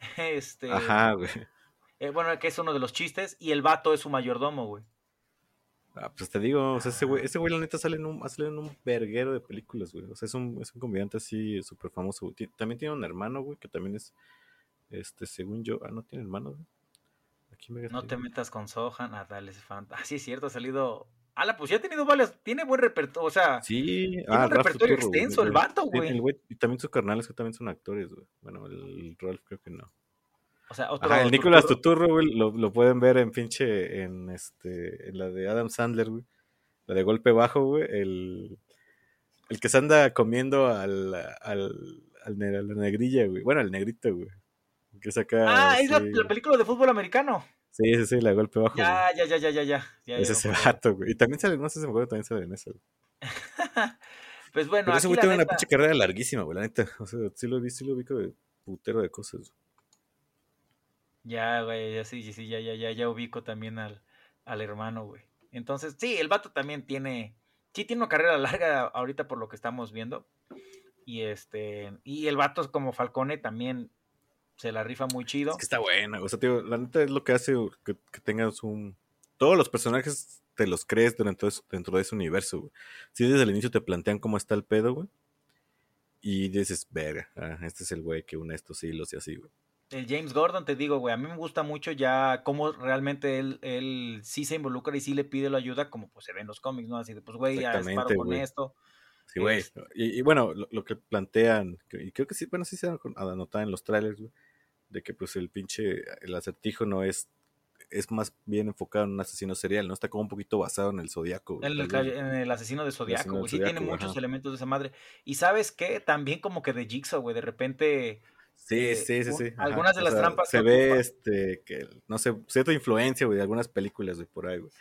Este, Ajá, güey. Eh, bueno, que es uno de los chistes. Y el vato es su mayordomo, güey. Ah, pues te digo, o sea, ese güey, ese güey la neta sale en un, sale en un verguero de películas, güey. O sea, es un, es un comediante así súper famoso. güey. También tiene un hermano, güey, que también es, este, según yo, ah, no tiene hermano, güey. Aquí me No te metas con Sohan. Ah, dale, ese fan. Ah, sí, es cierto, ha salido. Ah, la, pues ya ha tenido varios. Tiene buen repertorio. O sea, Sí, tiene ah, un Ralph repertorio güey, extenso el vato, güey. el güey- Y también sus carnales que también son actores, güey. Bueno, el Rolf creo que no. O sea, otro. Ajá, el Nicolas. Tuturro, güey, lo, lo pueden ver en pinche, en este, en la de Adam Sandler, güey. La de golpe bajo, güey. El, el que se anda comiendo al, al, al ne- a la negrilla, güey. Bueno, al negrito, güey. Que saca. Ah, es la, película de fútbol americano. Sí, sí, sí, la de golpe bajo. güey. Ya, ya, ya, ya, ya, ya. es ese vato, güey. Y también sale, no sé si me acuerdo, también sale en eso. güey. Pues bueno, Pero ese güey la tiene una pinche carrera larguísima, güey, la neta. O sea, sí lo vi, sí lo ubico de putero de cosas. Ya, güey, ya sí, sí, sí, ya, ya, ya, ya ubico también al, al hermano, güey. Entonces, sí, el vato también tiene, sí tiene una carrera larga ahorita por lo que estamos viendo. Y este, y el vato como Falcone también se la rifa muy chido. Es que está buena. O sea, tío, la neta es lo que hace que, que tengas un. Todos los personajes te los crees dentro de, dentro de ese universo, güey. Si desde el inicio te plantean cómo está el pedo, güey. Y dices, verga, ah, este es el güey que une estos hilos y así, güey. El James Gordon, te digo, güey, a mí me gusta mucho ya cómo realmente él, él sí se involucra y sí le pide la ayuda, como pues se ve en los cómics, ¿no? Así de, pues, güey, ya disparo con güey. esto. Sí, güey. Y, y bueno, lo, lo que plantean, y creo que sí, bueno, sí se han anotado en los trailers, güey, de que pues el pinche, el acertijo no es, es más bien enfocado en un asesino serial, ¿no? Está como un poquito basado en el zodiaco. güey, En el, en asesino de asesino del güey. Sí tiene muchos elementos de esa madre. Y sabes qué, también como que de Jigsaw, güey. De repente. Sí, eh, sí, sí, sí. ajá. Algunas de las sea, trampas. Se ve, este, que, no sé, cierta influencia, güey, de algunas películas, güey, por ahí, güey.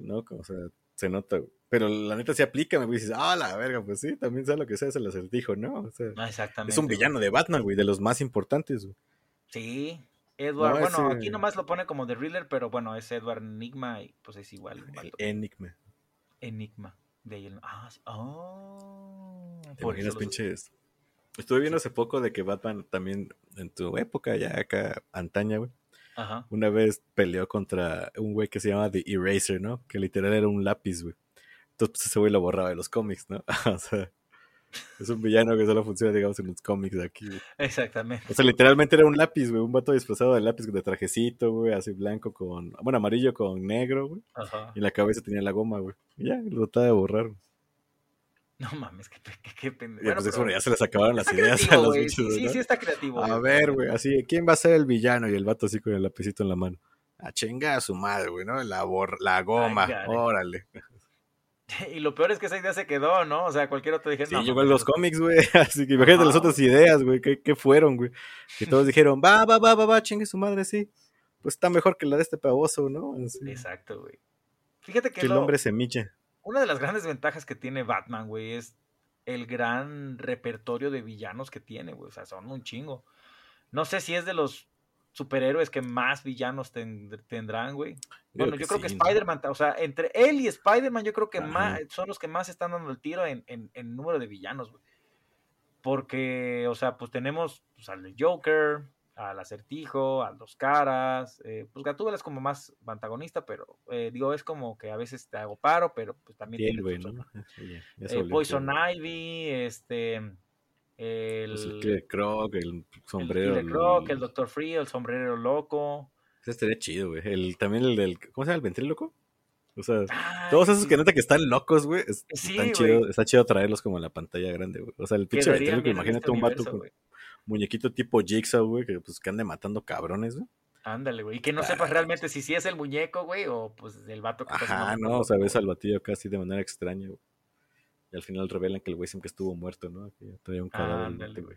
¿No? Como, o sea, se nota, güey. Pero la neta se aplica, güey, y dices, ah, la verga, pues sí, también sabe lo que sea, es el acertijo, ¿no? O sea, Ah, exactamente. es un güey. villano de Batman, güey, de los más importantes, güey. Sí. Edward, No, bueno, ese- aquí nomás lo pone como The Riddler, pero bueno, es Edward Enigma y pues es igual. vato. Enigma. Enigma. De ahí el- Ah, sí. Oh, ¿Te por los- pinches? Estuve viendo hace poco de que Batman también, en tu época ya acá, antaña, güey, Ajá. una vez peleó contra un güey que se llama The Eraser, ¿no? Que literal era un lápiz, güey. Entonces, pues ese güey lo borraba de los cómics, ¿no? o sea, es un villano que solo funciona, digamos, en los cómics de aquí, güey. Exactamente. O sea, literalmente era un lápiz, güey, un vato disfrazado de lápiz de trajecito, güey, así blanco con, bueno, amarillo con negro, güey. Ajá. Y en la cabeza tenía la goma, güey. Y ya, lo trataba de borrar. güey. No mames, qué, qué, qué pendejo. Pues ya se les acabaron las ideas a los bichos, Sí, sí, sí está creativo. A güey. ver, güey, así, ¿quién va a ser el villano? Y el vato así con el lapicito en la mano. A chinga a su madre, güey, ¿no? La, bor- la goma, Ay, órale. Y lo peor es que esa idea se quedó, ¿no? O sea, cualquier otro dije, Sí, no. llegó en los cómics, güey. Así que imagínate las otras ideas, güey. ¿qué, ¿Qué fueron, güey? Que todos dijeron, va, va, va, va, va, chingue su madre, sí. Pues está mejor que la de este pavoso, ¿no? Así, Exacto, güey. Fíjate que, que el lo- hombre semilla. Una de las grandes ventajas que tiene Batman, güey, es el gran repertorio de villanos que tiene, güey. O sea, son un chingo. No sé si es de los superhéroes que más villanos ten- tendrán, güey. Bueno, yo creo que. Spider-Man, o sea, entre él y Spider-Man, yo creo que Ajá. más son los que más están dando el tiro en, en- en número de villanos, güey. Porque, o sea, pues tenemos pues, al Joker, al Acertijo, a Dos Caras. eh, pues Gatúbela es como más antagonista, pero eh, digo, es como que a veces te hago paro, pero pues también tiene ¿no? Eh, Poison. Ivy, este, el, Pues el Killer Croc, el el sombrero. Killer Croc, el Doctor Frío, el sombrero loco. Ese estaría chido, güey. El, también el del. ¿Cómo se llama? El ventríloco. O sea, Ay, todos esos que neta que están locos, güey. es- Sí, están chido, está chido traerlos como en la pantalla grande, güey. O sea, el pinche ventríloco, imagínate este un vato con güey. Muñequito tipo Jigsaw, güey, que pues que ande matando cabrones, güey. Ándale, güey. Y que no sepas realmente si sí es el muñeco, güey, o pues el vato que haciendo no, o sea, ves al batillo casi de manera extraña, güey. Y al final revelan que el güey siempre estuvo muerto, ¿no? Que traía un cadáver. Ándale, güey.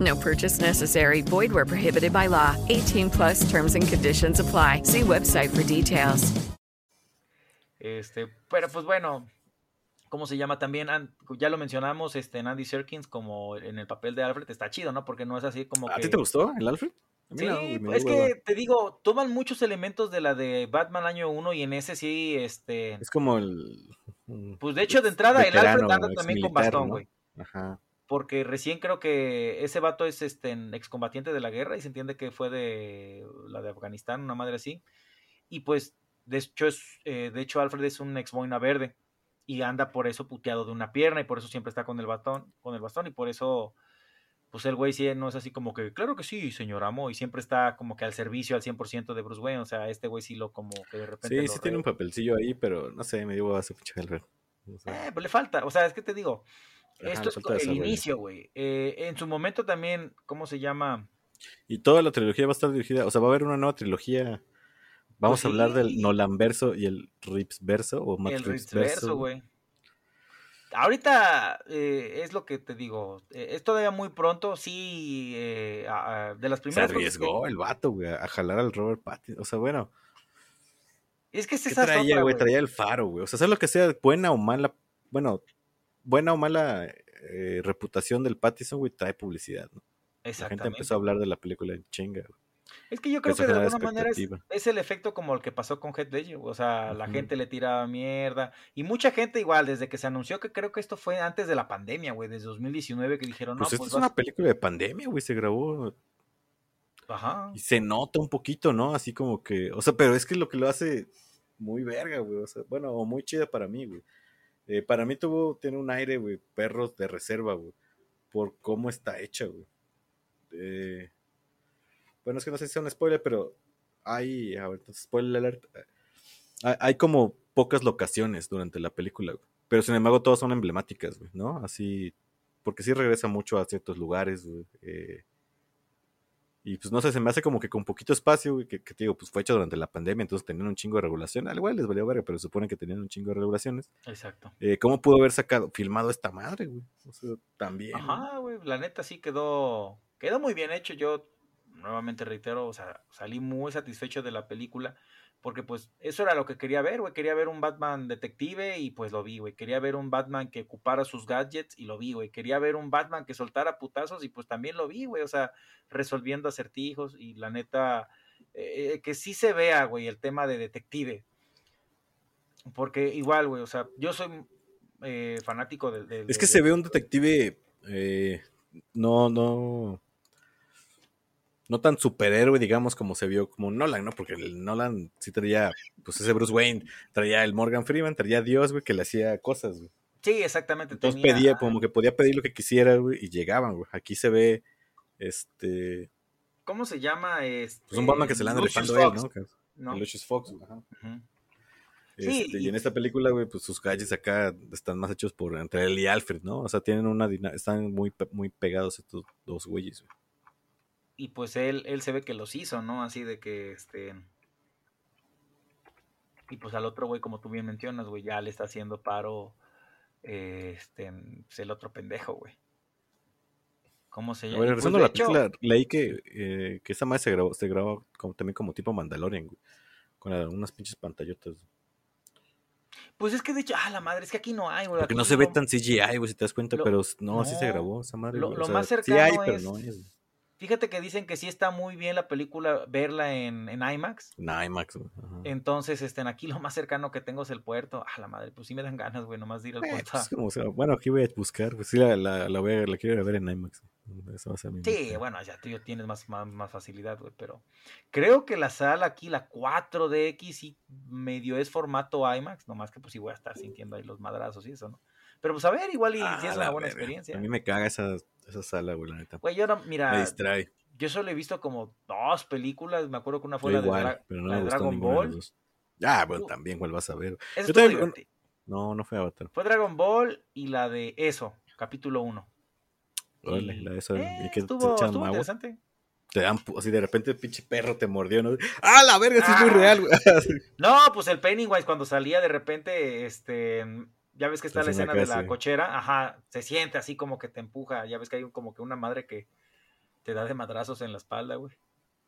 No purchase necessary. Void where prohibited by law. 18 plus terms and conditions apply. See website for details. Este, pero pues bueno, ¿cómo se llama? También, ya lo mencionamos, este, en Andy Serkins como en el papel de Alfred, está chido, ¿no? Porque no es así como ¿A que... ti te gustó el Alfred? Sí, es que te digo, toman muchos elementos de la de Batman año 1 y en ese sí, este... Es como el... Pues de hecho, de entrada, el Alfred anda también con bastón, ¿no? güey. Ajá. Porque recién creo que ese vato es este excombatiente de la guerra y se entiende que fue de la de Afganistán, una madre así. Y pues, de hecho, es, eh, de hecho Alfred es un ex boina verde y anda por eso puteado de una pierna y por eso siempre está con el bastón, con el bastón y por eso pues el güey sí no es así como que, claro que sí, señor amo, y siempre está como que al servicio al 100% de Bruce Wayne, o sea, este güey sí lo como que de repente... Sí, sí tiene re- un papelcillo ahí, pero no sé, me dio a su pinche Alfred. No sé. Eh, pues le falta, o sea, es que te digo, Ajá, esto es el desarrollo. inicio, güey. Eh, en su momento también, ¿cómo se llama? Y toda la trilogía va a estar dirigida, o sea, va a haber una nueva trilogía. Vamos Pues a hablar sí. del Nolan verso y el Rips verso o Matt el Reeves verso, güey. Ahorita eh, es lo que te digo, eh, es todavía muy pronto, sí, eh, a- a- de las Se primeras cosas arriesgó que- el vato, güey, a jalar al Robert Pattinson. O sea, bueno, Es que es ¿qué esa traía, güey. Traía el faro, güey. O sea, sea lo que sea, buena o mala, bueno, buena o mala eh, reputación del Pattinson, güey, trae publicidad, ¿no? La gente Exactamente. empezó a hablar de la película en chinga, güey. Es que yo creo Eso que de alguna manera es, el efecto como el que pasó con Heath Ledger, o sea, la gente le tiraba mierda y mucha gente igual, desde que se anunció que creo que esto fue antes de la pandemia, güey, desde 2019 que dijeron, Pues no, esta pues es vas- una película de pandemia, güey, se grabó Ajá. y se nota un poquito, ¿no? Así como que, o sea, pero es que lo que lo hace muy verga, güey, o sea, bueno, o muy chida para mí, güey. Eh, para mí tuvo, tiene un aire, güey, perros de reserva, güey, por cómo está hecha, güey. Eh, bueno, es que no sé si sea un spoiler, pero hay, a ver, spoiler alert, hay, hay como pocas locaciones durante la película, güey. Pero sin embargo todas son emblemáticas, güey, ¿no? Así, porque sí regresa mucho a ciertos lugares, güey. eh, y pues no sé, se me hace como que con poquito espacio, güey, que, que te digo, pues fue hecho durante la pandemia, entonces tenían un chingo de regulación. Al igual les valió verga, pero supone que tenían un chingo de regulaciones. Exacto. Eh, ¿Cómo pudo haber sacado, filmado esta madre, güey? O sea, también. Ajá, güey, la neta sí quedó, quedó muy bien hecho. Yo nuevamente reitero, o sea, salí muy satisfecho de la película porque pues eso era lo que quería ver, güey. Quería ver un Batman detective y pues lo vi, güey. Quería ver un Batman que ocupara sus gadgets y lo vi, güey. Quería ver un Batman que soltara putazos y pues también lo vi, güey. O sea, resolviendo acertijos y la neta, eh, que sí se vea, güey, el tema de detective. Porque igual, güey, o sea, yo soy eh, fanático del... Es que se ve un detective eh, no, no, no tan superhéroe, digamos, como se vio como Nolan, ¿no? Porque el Nolan sí traía, pues ese Bruce Wayne, traía el Morgan Freeman, traía a Dios, güey, que le hacía cosas, güey. Sí, exactamente. Entonces tenía- pedía, como que podía pedir lo que quisiera, güey, y llegaban, güey. Aquí se ve, este, ¿Cómo se llama? Este, pues un Batman que se le anda rifando a él, ¿no? Que- ¿no? Lucius Fox, güey, ajá. Este, Sí, y y- en esta película, güey, pues sus gadgets acá están más hechos por entre él y Alfred, ¿no? O sea, tienen una están muy, muy pegados estos dos güeyes, güey. Y pues él, él se ve que los hizo, ¿no? Así de que, este... Y pues al otro güey, como tú bien mencionas, güey, ya le está haciendo paro, eh, este, pues, el otro pendejo, güey. ¿Cómo se A llama? Y, pues, regresando a la hecho- película, leí que, eh, que esa madre se grabó, se grabó como, también como tipo Mandalorian, güey. Con la- unas pinches pantallotas. Pues es que de hecho, ah, la madre, es que aquí no hay, güey. Porque no se ve tan CGI, güey, si te das cuenta, lo- pero no, así se no, grabó esa madre. lo-. O sea, más sí cercano hay, pero no es. Fíjate que dicen que sí está muy bien la película verla en, en IMAX. En IMAX, güey. ajá. Entonces, este, aquí lo más cercano que tengo es el puerto. Ah, la madre, pues sí me dan ganas, güey, nomás de ir al Eh, puerto. pues, como sea, bueno, aquí voy a buscar. Pues sí, la, la, la, voy a- la quiero a ver en IMAX. Esa va a ser mi Sí, bueno, ya tú tienes más, más, más facilidad, güey, pero creo que la sala aquí, la 4DX, sí medio es formato IMAX, nomás que pues sí voy a estar sintiendo ahí los madrazos y eso, ¿no? Pero pues a ver, igual y si Ah, es la una buena verga. experiencia. A mí me caga esa, esa sala, güey, la neta. Güey, yo no, me mira, distrae. yo solo he visto como dos películas, me acuerdo que una fue Yo la de, igual, Dra- pero no la me de Dragon de Ball. dos. Ah, bueno, también, güey, vas a ver. Yo también-. No, no fue Avatar. Fue Dragon Ball y la de eso, capítulo 1. Órale, la de esa. Eh, que te estuvo, echan estuvo interesante. Te dan, así de repente el pinche perro te mordió, ¿no? ¡Ah, la verga! Eso es muy Ah. real, güey. No, pues el Pennywise cuando salía de repente, este, ya ves que está la escena de la cochera, ajá, se siente así como que te empuja, ya ves que hay como que una madre que te da de madrazos en la espalda, güey.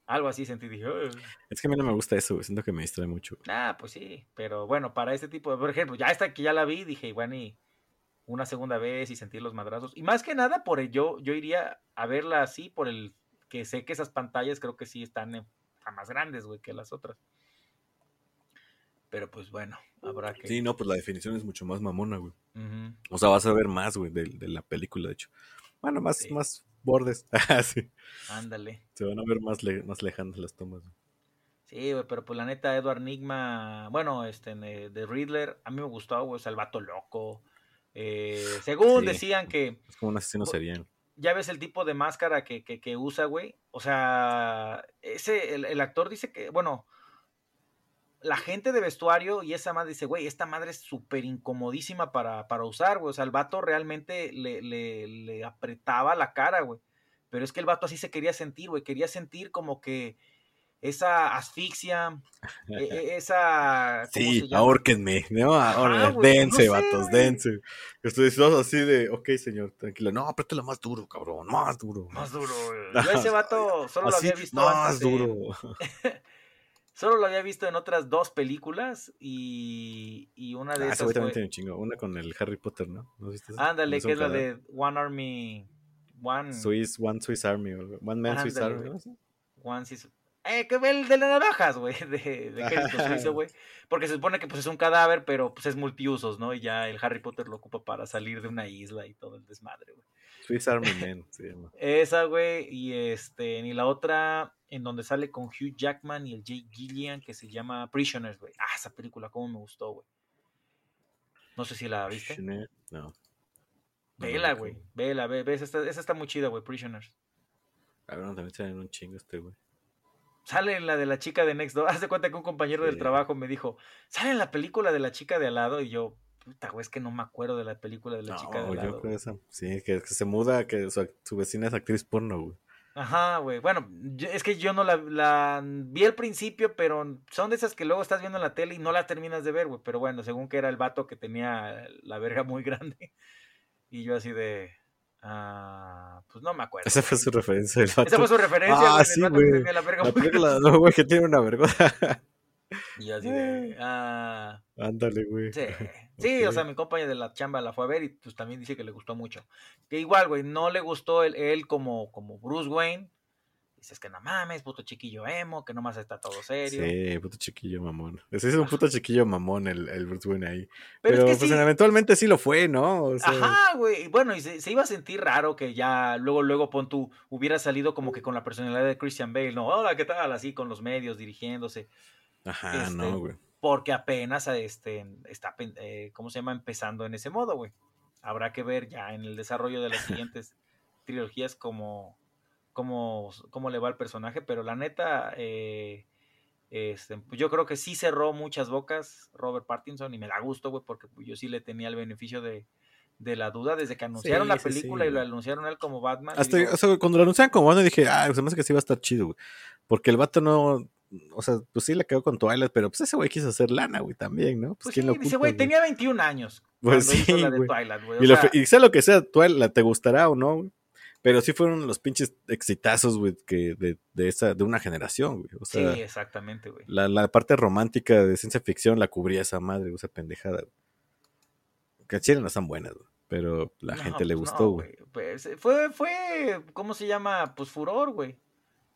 Algo así sentí, dije, "Ugh". Es que a mí no me gusta eso, güey. Siento que me distrae mucho. ah, pues sí, pero bueno, para este tipo de, por ejemplo, ya esta que ya la vi, dije, bueno, y una segunda vez y sentir los madrazos. Y más que nada, por el, yo, yo iría a verla así, por el que sé que esas pantallas creo que sí están en- a más grandes, güey, que las otras. Pero pues bueno, habrá que... Sí, no, pues la definición es mucho más mamona, güey. O sea, vas a ver más, güey, de, de la película, de hecho. Bueno, más, más bordes. Ah, sí. Ándale. Se van a ver más, le- más lejanas las tomas. güey. Sí, güey, pero pues la neta, Edward Nigma, bueno, este, de Riddler, a mí me gustó, güey, o sea, el vato loco. Eh, según Sí. decían que, Es como un asesino serial. ya ves el tipo de máscara que, que, que usa, güey. O sea, ese, el, el actor dice que, bueno, la gente de vestuario y esa madre dice, güey, esta madre es súper incomodísima para, para usar, güey. O sea, el vato realmente le, le, le apretaba la cara, güey. Pero es que el vato así se quería sentir, güey. Quería sentir como que esa asfixia, e- e- esa... ¿cómo Sí, ahórquenme, ¿no? Ahora, dense, no sé, vatos, dense. Ustedes dos así de, ok, señor, tranquilo. No, apriétalo más duro, cabrón, más duro. Más duro, güey. Yo ese vato solo lo había visto más antes duro. Solo lo había visto en otras dos películas y, y una de Ah, esas güey también fue... tiene un chingo. Una con el Harry Potter, ¿no? ¿No viste esa? Ándale, ¿No que es la de One Army... One... Swiss, One Swiss Army. One Man Swiss Army. One Sis- Eh, que ve el de las navajas, güey, de, de Ejército Suizo, güey. Porque se supone que pues es un cadáver, pero pues es multiusos, ¿no? Y ya el Harry Potter lo ocupa para salir de una isla y todo el desmadre, güey. Swiss Army Man se llama. Esa, güey, y este, y la otra en donde sale con Hugh Jackman y el Jake Gillian, que se llama Prisoners, güey. Ah, esa película, cómo me gustó, güey. No sé si la viste. Schner- No. Vela, güey. Vela, ve, ve, esa está, esa está muy chida, güey, Prisoners. A ver, también salen un chingo este, güey. Sale en la de la chica de Next Door. Haz de cuenta que un compañero del trabajo me dijo, sale en la película de la chica de al lado. Y yo, puta, güey, es que no me acuerdo de la película de la chica de al yo lado. creo esa. Sí, que, que se muda, que su, su vecina es actriz porno, güey. Ajá, güey. Bueno, yo- es que yo no la, la vi al principio, pero son de esas que luego estás viendo en la tele y no la terminas de ver, güey. Pero bueno, según que era el vato que tenía la verga muy grande. Y yo así de... Ah, pues no me acuerdo. Esa fue su referencia. del vato. Esa fue su referencia, Ah, güey, sí, güey. la verga muy película, grande. no, güey, que tiene una vergüenza. Y yo así de... Ah, Ándale, güey. Sí, sí, o sea, mi compañero de la chamba la fue a ver y pues también dice que le gustó mucho. Que igual, güey, no le gustó él, él como, como Bruce Wayne. Dices que no mames, puto chiquillo emo, que nomás está todo serio. Sí, puto chiquillo mamón. Ese es un puto chiquillo mamón el, el Bruce Wayne ahí. Pero Pero, es que pues sí. eventualmente sí lo fue, ¿no? O sea, Ajá, güey. Bueno, y se, se iba a sentir raro que ya luego, luego, pon tú, hubiera salido como que con la personalidad de Christian Bale, ¿no? Hola, ¿qué tal? Así con los medios dirigiéndose. Ajá, Este, no, güey. Porque apenas este, está, eh, ¿cómo se llama? Empezando en ese modo, güey. Habrá que ver ya en el desarrollo de las siguientes trilogías cómo, cómo, cómo le va al personaje, pero la neta, eh, este, pues yo creo que sí cerró muchas bocas Robert Pattinson y me da gusto, güey, porque yo sí le tenía el beneficio de, de la duda desde que anunciaron la sí, sí, película y lo anunciaron él como Batman. Hasta, digo, o sea, güey, cuando lo anunciaron como bueno dije, ah, se me hace que sí va a estar chido, güey. Porque el vato no, o sea, pues sí le quedó con Twilight, pero pues ese güey quiso hacer lana, güey, también, ¿no? Pues, pues quién sí, lo dice, güey, tenía 21 años. Pues hizo sí, la de güey. Twilight, güey. o Y, sea, fe- y sea lo que sea, Twilight, te gustará o no, güey. Pero sí fueron los pinches exitazos, güey, que de, de esa, de una generación, güey. O sea, sí, exactamente, güey. la, la parte romántica de ciencia ficción la cubría esa madre, o sea, pendejada. güey. Que chile no están buenas, güey. Pero la No, gente le pues gustó, no, güey. pues, fue, fue, ¿cómo se llama? Pues furor, güey.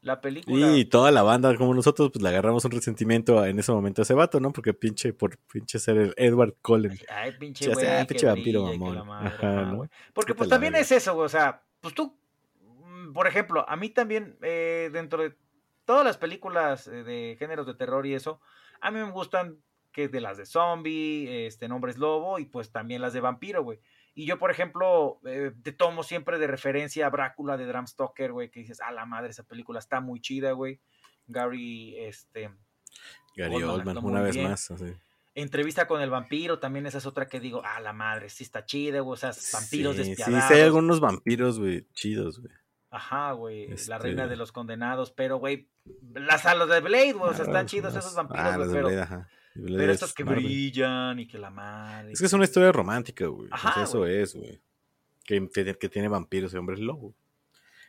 La película. Y toda la banda, como nosotros, pues le agarramos un resentimiento en ese momento a ese vato, ¿no? Porque pinche, por pinche ser el Edward Cullen. Ay, pinche sea, pinche vampiro mamón. Porque pues también es eso, güey. O sea, pues tú, mm, por ejemplo, a mí también, eh, dentro de todas las películas eh, de géneros de terror y eso, a mí me gustan que de las de zombie, este, nombres lobo y pues también las de vampiro, güey. Y yo, por ejemplo, eh, te tomo siempre de referencia a Brácula de Bram Stoker, güey, que dices, a la madre, esa película está muy chida, güey. Gary, este... Gary Oldman una vez bien. más. así. Entrevista con el vampiro, también esa es otra que digo, ah, la madre, sí está chida, güey, o sea, vampiros Sí, sí, despiadados. sí hay algunos vampiros, güey, chidos, güey. Ajá, güey, la Este- reina de los condenados, pero, güey, las a los de Blade, güey, o sea, están chidos esos vampiros, ah, güey, de pero, Blade, ajá. Pero es estos que Marvel. brillan y que la madre. Es que es una historia romántica, güey. Ajá, eso güey. es, güey. Que, tiene- que tiene vampiros y hombres lobo.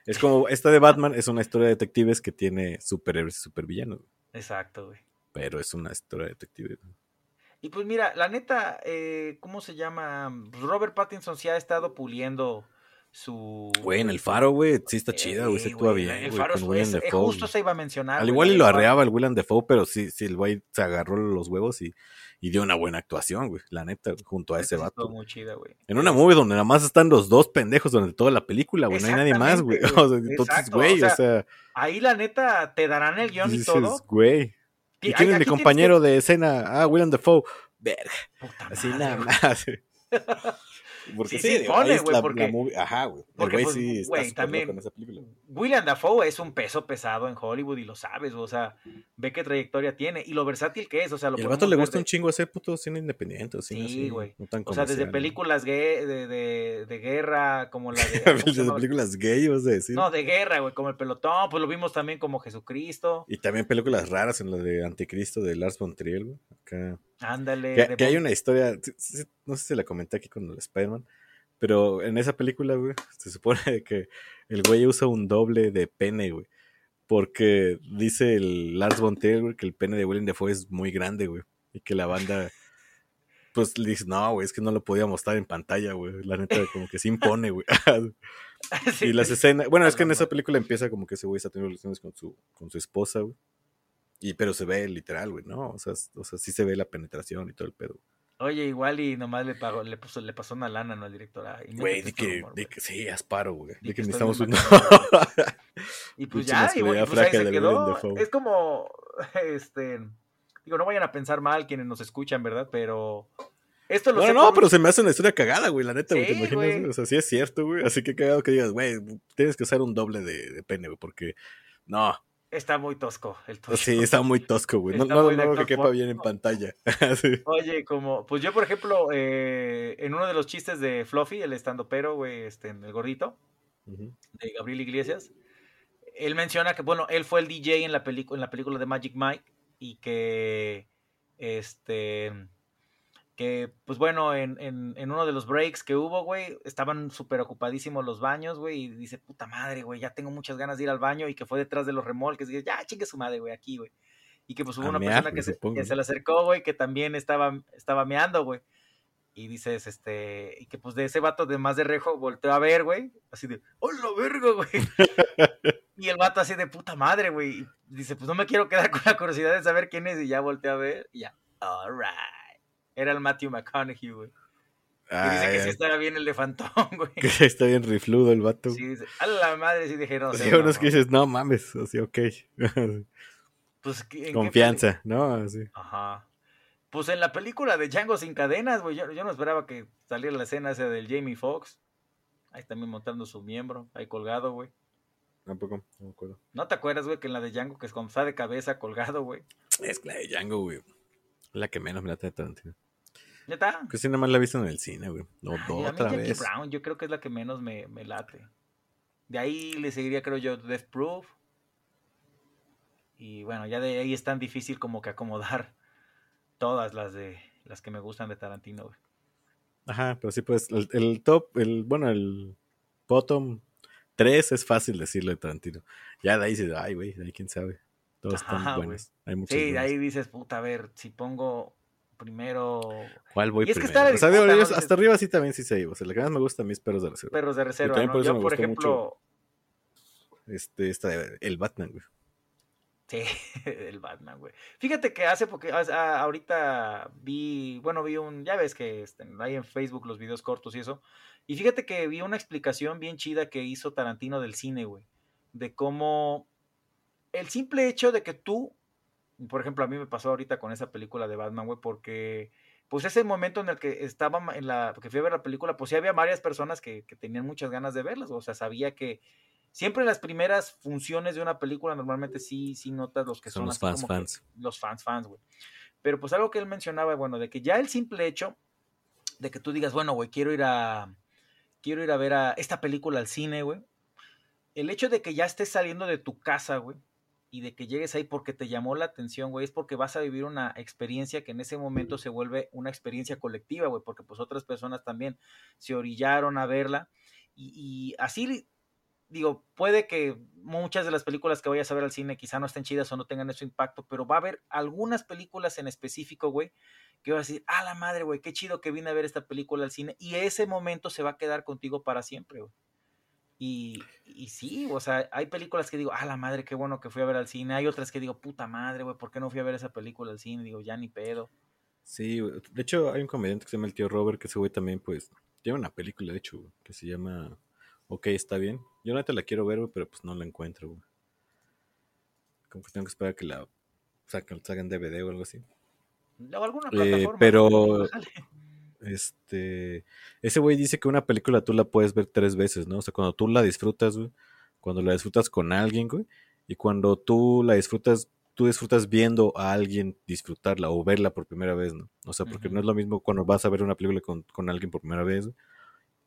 Es como, esta de Batman es una historia de detectives que tiene superhéroes y supervillanos. güey. Exacto, güey. Pero es una historia de detectives. güey. Y pues mira, la neta, eh, ¿cómo se llama? Robert Pattinson sí ha estado puliendo su... Güey, en el faro, güey, sí está chida, güey. Se actúa bien, el güey, faro es- Dafoe, justo se iba a mencionar. Al igual y lo arreaba el William Dafoe, pero sí, sí, el güey se agarró los huevos y, y dio una buena actuación, güey. La neta, junto a ese vato. muy chida, güey. En una movie donde nada más están los dos pendejos durante toda la película, güey. No hay nadie más, güey. O sea, entonces, güey, o sea, Ahí la neta te darán el guion y todo. güey. ¿Y quién es mi compañero de escena? Ah, William Dafoe. Verga. Así nada más. Porque Sí, sí, pone, es güey, porque- movie- Ajá, güey. El porque, güey pues, sí está súper también- esa película. William Dafoe es un peso pesado en Hollywood y lo sabes, o sea, ve qué trayectoria tiene y lo versátil que es, o sea, lo Y al vato le gusta de- un chingo hacer puto cine independiente, cine Sí, güey. no O sea, desde películas gay, de, de, de guerra, como la de... güey. ¿cómo se Desde películas gay, vas a decir. No, de guerra, güey, como el pelotón, pues lo vimos también como Jesucristo. Y también películas raras en la de Anticristo de Lars von Trier, güey. Acá. Ándale. Que, que hay una historia, no sé si la comenté aquí con el Spider-Man, pero en esa película, güey, se supone que el güey usa un doble de pene, güey. Porque dice el Lars von Trier, güey, que el pene de Willem Dafoe es muy grande, güey. Y que la banda, pues le dice, no, güey, es que no lo podía mostrar en pantalla, güey. La neta, como que se impone, güey. y las escenas, bueno, es que en esa película empieza como que ese güey está teniendo relaciones con su, con su esposa, güey. Y, pero se ve literal, güey, ¿no? O sea, o sea, sí se ve la penetración y todo el pedo. Oye, igual y nomás le pagó, le puso, le pasó una lana, ¿no? Al director. Güey, di que, humor, di que sí, Asparo, güey. Di Di que que necesitamos un... Y pues ya, y bueno, pues ahí se quedó. Es como, este, digo, no vayan a pensar mal quienes nos escuchan, ¿verdad? Pero esto lo No, sé no, por- pero se me hace una historia cagada, güey, la neta, güey, ¿te imaginas? güey. güey? O sea, sí es cierto, güey. Así que cagado que digas, güey, tienes que usar un doble de, de pene, güey, porque... No, Está muy tosco el tosco. sí, está muy tosco, güey. No, Está no, no, que quepa bien en pantalla. Sí. Oye, como, pues yo, por ejemplo, eh, en uno de los chistes de Fluffy, el estando pero, güey, este, en el gordito, de Gabriel Iglesias, él menciona que, bueno, él fue el DJ en la, en la película de Magic Mike y que, este, que, pues bueno, en, en, en uno de los breaks que hubo, güey, estaban súper ocupadísimos los baños, güey, y dice, puta madre, güey, ya tengo muchas ganas de ir al baño y que fue detrás de los remolques, y dice, ya, chingue su madre, güey, aquí, güey. Y que pues hubo A una mear, persona que se, que se le acercó, güey, que también estaba, estaba meando, güey. Y dices, este, y que pues de ese vato de más de rejo volteó a ver, güey, así de, ¡hola, verga, güey! y el vato así de puta madre, güey. Dice, pues no me quiero quedar con la curiosidad de saber quién es, y ya volteó a ver, y ya, alright. Era el Matthew McConaughey, güey. Y dice que sí ay, estaba bien el elefantón, güey. que está bien rifludo el vato. Sí, dice, a la madre, sí dije, no sé. hay unos que dices, no mames, así, ok. Pues, ¿en qué Confianza, ¿no? Así. Ajá. Pues en la película de Django sin cadenas, güey, yo, yo no esperaba que saliera la escena esa del Jamie Foxx. Ahí también montando su miembro, ahí colgado, güey. Tampoco, no me acuerdo. ¿No te acuerdas, güey, que en la de Django, que es cuando está de cabeza colgado, güey? Es la de Django, güey. La que menos me late de Tarantino. ¿Neta? Que sí, nada más la he visto en el cine, güey. No, Ay, otra Jackie vez. Brown, yo creo que es la que menos me, me late. De ahí le seguiría, creo yo, Death Proof. Y bueno, ya de ahí es tan difícil como que acomodar todas las de las que me gustan de Tarantino, güey. Ajá, pero sí, pues, el, el top, el, bueno, el bottom 3 es fácil decirlo de Tarantino. Ya de ahí se ay, güey, de ahí quién sabe. Todos están Ajá, güey. buenos. Hay muchos Sí, de ahí dices, puta, a ver, si pongo primero. ¿Cuál voy Y es hasta arriba sí también sí sé. O sea, la que más me gusta a mí es Perros de Reserva. Perros de Y reserva, también ¿no? por eso Yo, me por gustó ejemplo, mucho este, esta de- el Batman, güey. Sí, el Batman, güey. Fíjate que hace porque ahorita vi, bueno, vi un, ya ves que este, hay en Facebook los videos cortos y eso. Y fíjate que vi una explicación bien chida que hizo Tarantino del cine, güey. De cómo el simple hecho de que tú, por ejemplo, a mí me pasó ahorita con esa película de Batman, güey, porque pues ese momento en el que estaba en la, que fui a ver la película, pues sí había varias personas que, que tenían muchas ganas de verlas, o sea, sabía que siempre en las primeras funciones de una película normalmente sí, sí notas los que Son son, los fans, como fans. los fans, fans, güey. Pero pues algo que él mencionaba, bueno, de que ya el simple hecho de que tú digas, bueno, güey, quiero ir a, quiero ir a ver a esta película al cine, güey. El hecho de que ya estés saliendo de tu casa, güey, y de que llegues ahí porque te llamó la atención, güey, es porque vas a vivir una experiencia que en ese momento se vuelve una experiencia colectiva, güey, porque pues otras personas también se orillaron a verla. Y, y así, digo, puede que muchas de las películas que vayas a ver al cine quizá no estén chidas o no tengan ese impacto, pero va a haber algunas películas en específico, güey, que vas a decir, ah, la madre, güey, qué chido que vine a ver esta película al cine. Y ese momento se va a quedar contigo para siempre, güey. Y, y sí, o sea, hay películas que digo, ah, la madre, qué bueno que fui a ver al cine. Hay otras que digo, puta madre, güey, ¿por qué no fui a ver esa película al cine? Digo, ya ni pedo. Sí, güey. de hecho hay un comediante que se llama el tío Robert, que ese güey también, pues, tiene una película, de hecho, güey, que se llama Ok, está bien. Yo neta la quiero ver, güey, pero pues no la encuentro, güey. Como que tengo que esperar a que la saquen, saquen DVD o algo así. O alguna Eh, plataforma. pero ¿no? Jale. Este ese güey dice que una película tú la puedes ver tres veces, ¿no? O sea, cuando tú la disfrutas, güey, cuando la disfrutas con alguien, güey, y cuando tú la disfrutas, tú disfrutas viendo a alguien disfrutarla o verla por primera vez, ¿no? O sea, porque no es lo mismo cuando vas a ver una película con, con alguien por primera vez, güey,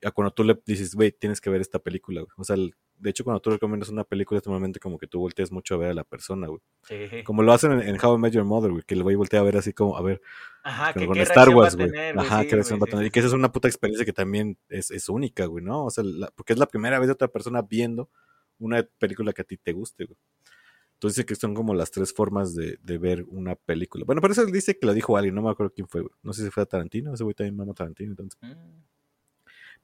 a cuando tú le dices, güey, tienes que ver esta película, güey. O sea, el- de hecho, cuando tú recomiendas una película, es normalmente como que tú volteas mucho a ver a la persona, güey. Sí. Como lo hacen en, en How I Met Your Mother, güey, que el güey voltea a ver así como, a ver, Ajá, que con Star Wars, güey. Ajá, sí, qué reacción va a tener. Y que esa es una puta experiencia que también es, es única, güey, ¿no? O sea, la- porque es la primera vez de otra persona viendo una película que a ti te guste, güey. Entonces dice que son como las tres formas de, de ver una película. Bueno, por eso dice que lo dijo alguien, no me acuerdo quién fue, güey. No sé si fue a Tarantino, ese güey también mama Tarantino, entonces. Mm.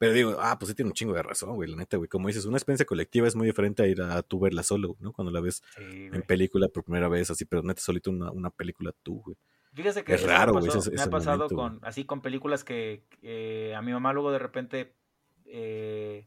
Pero digo, ah, pues sí tiene un chingo de razón, güey, la neta, güey. Como dices, una experiencia colectiva es muy diferente a ir a, tú verla solo, ¿no? Cuando la ves en película por primera vez, así, pero neta, solito una, una película tú, güey. Fíjese que es me raro, ha güey. pasado- ese- me ha pasado momento, con, así con películas que eh, a mi mamá luego de repente eh,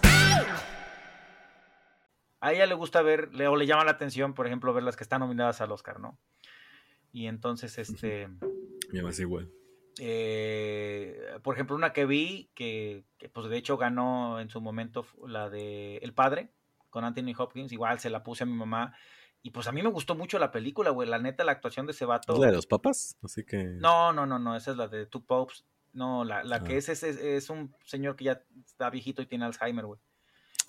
A ella le gusta ver, le, o le llama la atención, por ejemplo, ver las que están nominadas al Oscar, ¿no? Y entonces, este, es igual. eh, por ejemplo, una que vi, que, que, pues de hecho ganó en su momento la de El Padre, con Anthony Hopkins, igual se la puse a mi mamá, y pues a mí me gustó mucho la película, güey, la neta, la actuación de ese vato. ¿Es la de los papas? Así que. No, no, no, no, esa es la de Two Popes. No, la, la que Ah. es, es- es un señor que ya está viejito y tiene Alzheimer, güey.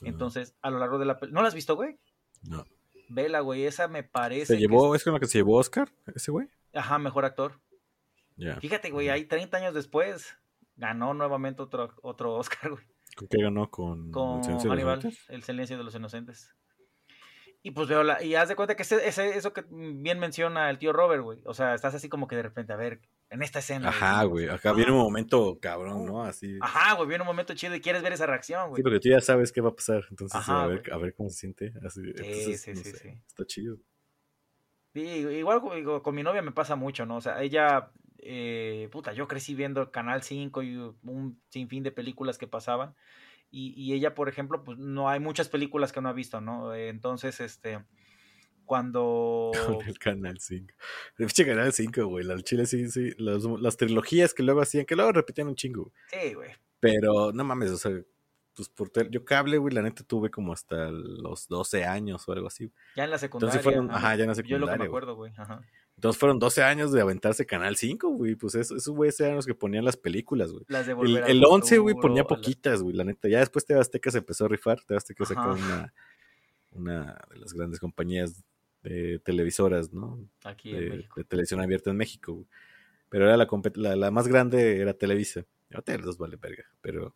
Entonces, a lo largo de la. ¿No la has visto, güey? No. Vela, güey, esa me parece... ¿Se que llevó, es con la que se llevó Oscar, ese güey? Ajá, mejor actor. Ya. Fíjate, güey, ahí 30 años después ganó nuevamente otro, otro Oscar, güey. ¿Con qué ganó? Con, Con El silencio de los inocentes. Y pues veo la, y haz de cuenta que ese, ese- eso que bien menciona el tío Robert, güey. O sea, estás así como que de repente, a ver, en esta escena. Ajá, güey. Acá viene un momento cabrón, ¿no? Así. Ajá, güey, viene un momento chido y quieres ver esa reacción, güey. Sí, porque tú ya sabes qué va a pasar. Entonces, Ajá, a, ver, a ver cómo se siente. Así, entonces, sí, no sí, sé, sí. Está chido. Sí, igual con- digo, con mi novia me pasa mucho, ¿no? O sea, ella, eh, puta, yo crecí viendo Canal 5 y un sinfín de películas que pasaban. Y, y ella, por ejemplo, pues no hay muchas películas que no ha visto, ¿no? Entonces, este, cuando... Con el Canal 5. El pinche Canal 5, güey. La Chile sí, sí. Las, las trilogías que luego hacían, que luego repetían un chingo. Sí, güey. Pero no mames, o sea, pues por yo cable, güey, la neta tuve como hasta los 12 años o algo así. Ya en la secundaria. Entonces fueron, ajá, ya en la Yo lo que me secundaria. acuerdo, güey. Ajá. Entonces fueron 12 años de aventarse Canal 5, güey. Pues eso, esos güeyes eran los que ponían las películas, güey. Las de El, el 11, güey, ponía poquitas, güey, la neta. Ya después TV Azteca se empezó a rifar. TV Azteca sacó una, una de las grandes compañías de televisoras, ¿no? Aquí en de, México. de televisión abierta en México, güey. Pero era la, la, la más grande era Televisa. Ahorita los dos vale verga, pero